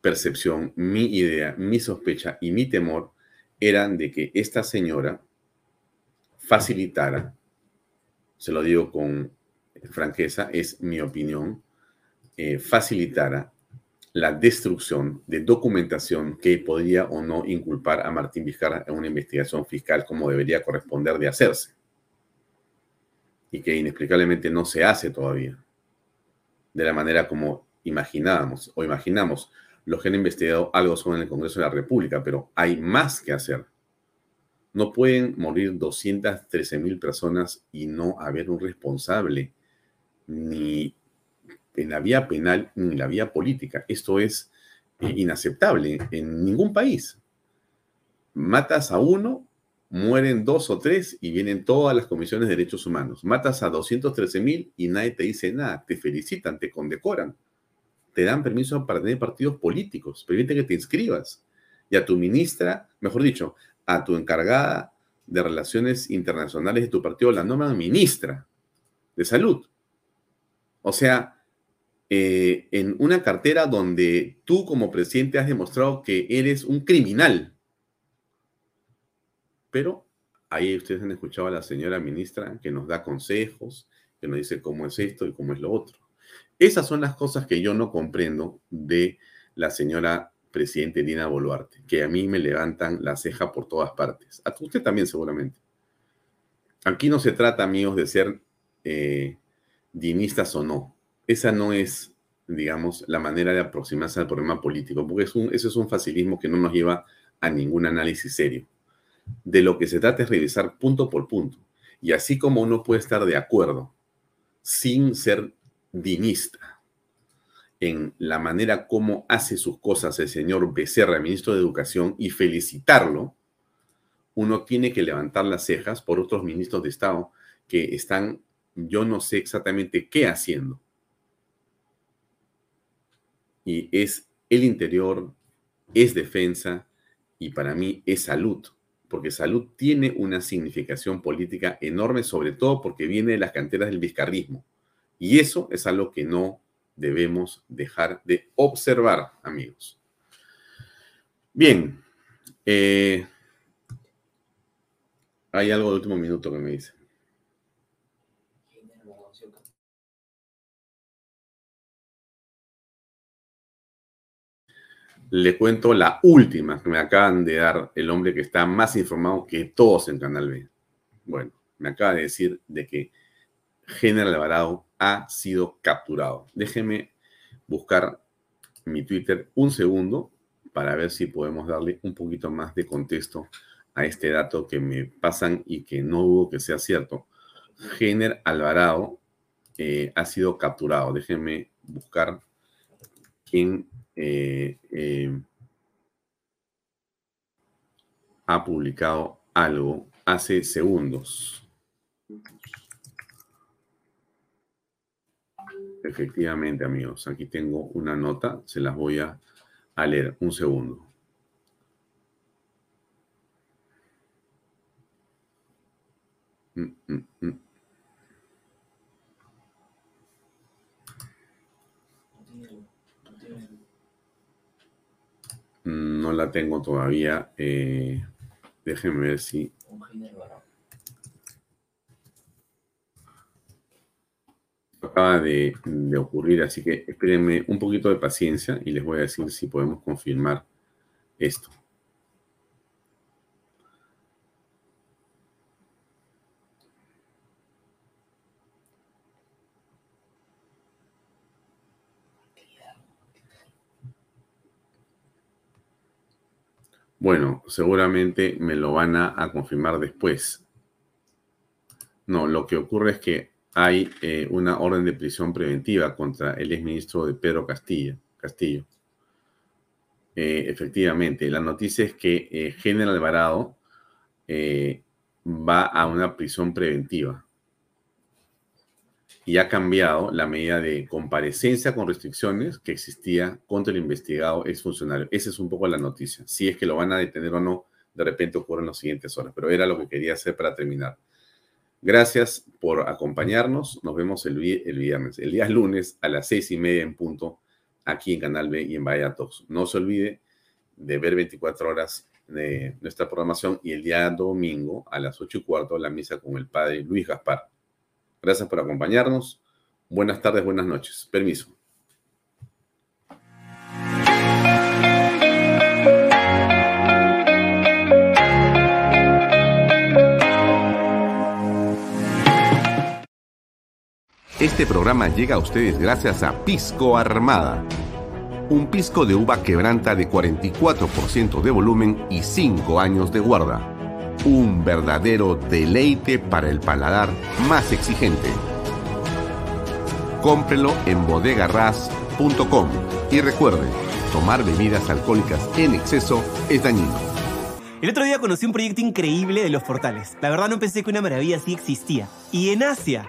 percepción, mi idea, mi sospecha y mi temor eran de que esta señora facilitara, se lo digo con franqueza, es mi opinión, eh, facilitara la destrucción de documentación que podría o no inculpar a Martín Vizcarra en una investigación fiscal como debería corresponder de hacerse y que inexplicablemente no se hace todavía de la manera como imaginábamos o imaginamos los que han investigado algo sobre el Congreso de la República, pero hay más que hacer. No pueden morir 213 mil personas y no haber un responsable ni en la vía penal ni en la vía política. Esto es eh, inaceptable en ningún país. Matas a uno mueren dos o tres y vienen todas las comisiones de derechos humanos. Matas a 213 mil y nadie te dice nada. Te felicitan, te condecoran. Te dan permiso para tener partidos políticos. Permiten que te inscribas. Y a tu ministra, mejor dicho, a tu encargada de relaciones internacionales de tu partido la nombran ministra de salud. O sea, eh, en una cartera donde tú como presidente has demostrado que eres un criminal pero ahí ustedes han escuchado a la señora ministra que nos da consejos, que nos dice cómo es esto y cómo es lo otro. Esas son las cosas que yo no comprendo de la señora presidente Dina Boluarte, que a mí me levantan la ceja por todas partes. A usted también seguramente. Aquí no se trata, amigos, de ser eh, dinistas o no. Esa no es, digamos, la manera de aproximarse al problema político, porque eso es un facilismo que no nos lleva a ningún análisis serio de lo que se trata es revisar punto por punto. Y así como uno puede estar de acuerdo sin ser dinista en la manera como hace sus cosas el señor Becerra, ministro de Educación, y felicitarlo, uno tiene que levantar las cejas por otros ministros de Estado que están, yo no sé exactamente qué haciendo. Y es el interior, es defensa y para mí es salud porque salud tiene una significación política enorme, sobre todo porque viene de las canteras del vizcarrismo. Y eso es algo que no debemos dejar de observar, amigos. Bien, eh, hay algo de último minuto que me dice. Le cuento la última que me acaban de dar el hombre que está más informado que todos en Canal B. Bueno, me acaba de decir de que General Alvarado ha sido capturado. Déjeme buscar mi Twitter un segundo para ver si podemos darle un poquito más de contexto a este dato que me pasan y que no dudo que sea cierto. General Alvarado eh, ha sido capturado. Déjenme buscar quién eh, eh, ha publicado algo hace segundos. Efectivamente, amigos, aquí tengo una nota, se las voy a, leer. Un segundo. Mm, mm, mm. No la tengo todavía. Eh, déjenme ver si. Acaba de, de, ocurrir, así que espérenme un poquito de paciencia y les voy a decir si podemos confirmar esto. Bueno, seguramente me lo van a, confirmar después. No, lo que ocurre es que hay eh, una orden de prisión preventiva contra el exministro de Pedro Castillo. Castillo. Eh, efectivamente, la noticia es que eh, General Alvarado va a una prisión preventiva y ha cambiado la medida de comparecencia con restricciones que existía contra el investigado exfuncionario. Esa es un poco la noticia. Si es que lo van a detener o no, de repente ocurre en las siguientes horas, pero era lo que quería hacer para terminar. Gracias por acompañarnos. Nos vemos el, viernes, el día lunes a las seis y media en punto, aquí en Canal B y en Vaya Talks. No se olvide de ver 24 horas de nuestra programación y el día domingo a las ocho y cuarto la misa con el padre Luis Gaspar. Gracias por acompañarnos. Buenas tardes, buenas noches. Permiso. Este programa llega a ustedes gracias a Pisco Armada. Un pisco de uva quebranta de 44% de volumen y 5 años de guarda un verdadero deleite para el paladar más exigente. Cómprelo en bodegarras.com y recuerde, tomar bebidas alcohólicas en exceso es dañino. El otro día conocí un proyecto increíble de los portales. La verdad no pensé que una maravilla así existía. Y en Asia.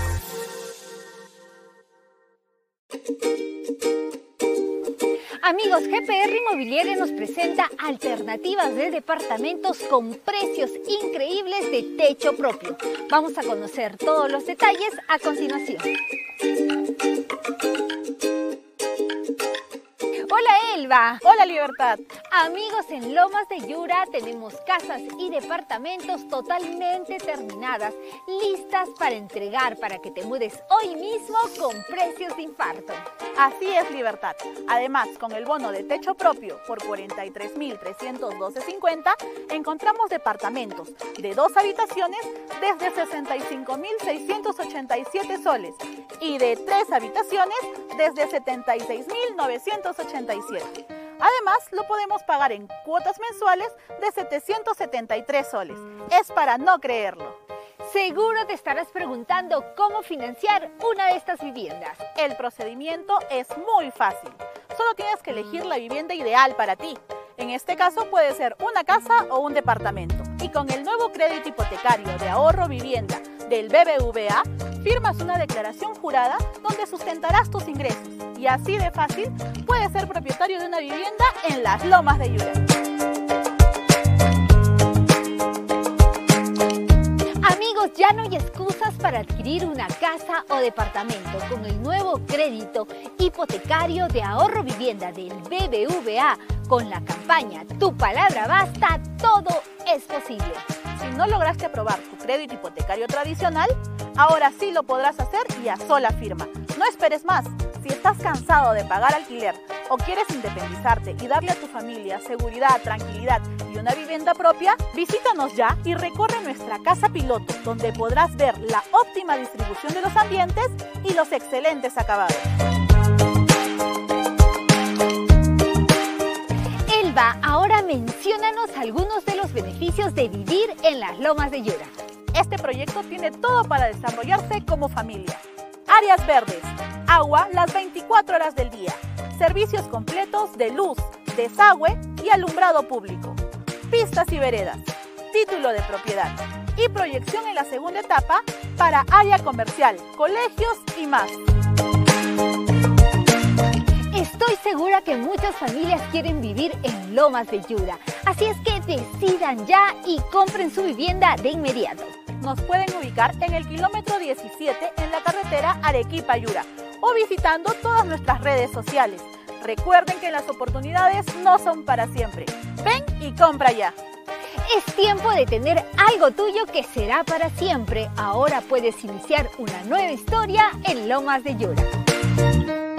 Amigos, GPR Inmobiliaria nos presenta alternativas de departamentos con precios increíbles de techo propio. Vamos a conocer todos los detalles a continuación. Hola Elba. Hola Libertad. Amigos, en Lomas de Yura tenemos casas y departamentos totalmente terminadas, listas para entregar para que te mudes hoy mismo con precios de infarto. Así es Libertad. Además, con el bono de techo propio por 43.312.50 encontramos departamentos de dos habitaciones desde 65.687 soles y de tres habitaciones desde 76.987. Además, lo podemos pagar en cuotas mensuales de 773 soles. Es para no creerlo. Seguro te estarás preguntando cómo financiar una de estas viviendas. El procedimiento es muy fácil. Solo tienes que elegir la vivienda ideal para ti. En este caso puede ser una casa o un departamento. Y con el nuevo crédito hipotecario de ahorro vivienda del BBVA, firmas una declaración jurada donde sustentarás tus ingresos. Y así de fácil puedes ser propietario de una vivienda en las lomas de Yura. Ya no hay excusas para adquirir una casa o departamento con el nuevo crédito hipotecario de ahorro vivienda del BBVA con la campaña Tu palabra basta, todo es posible. Si no lograste aprobar tu crédito hipotecario tradicional, ahora sí lo podrás hacer y a sola firma. No esperes más. Si estás cansado de pagar alquiler o quieres independizarte y darle a tu familia seguridad, tranquilidad y una vivienda propia, visítanos ya y recorre nuestra casa piloto, donde podrás ver la óptima distribución de los ambientes y los excelentes acabados. Elba, ahora menciónanos algunos de los beneficios de vivir en las lomas de Yura. Este proyecto tiene todo para desarrollarse como familia. Áreas verdes, agua las 24 horas del día, servicios completos de luz, desagüe y alumbrado público, pistas y veredas, título de propiedad. Y proyección en la segunda etapa para área comercial, colegios y más. Estoy segura que muchas familias quieren vivir en Lomas de Yura, así es que decidan ya y compren su vivienda de inmediato. Nos pueden ubicar en el kilómetro 17 en la carretera Arequipa-Yura o visitando todas nuestras redes sociales. Recuerden que las oportunidades no son para siempre. Ven y compra ya. Es tiempo de tener algo tuyo que será para siempre. Ahora puedes iniciar una nueva historia en Lomas de Yura.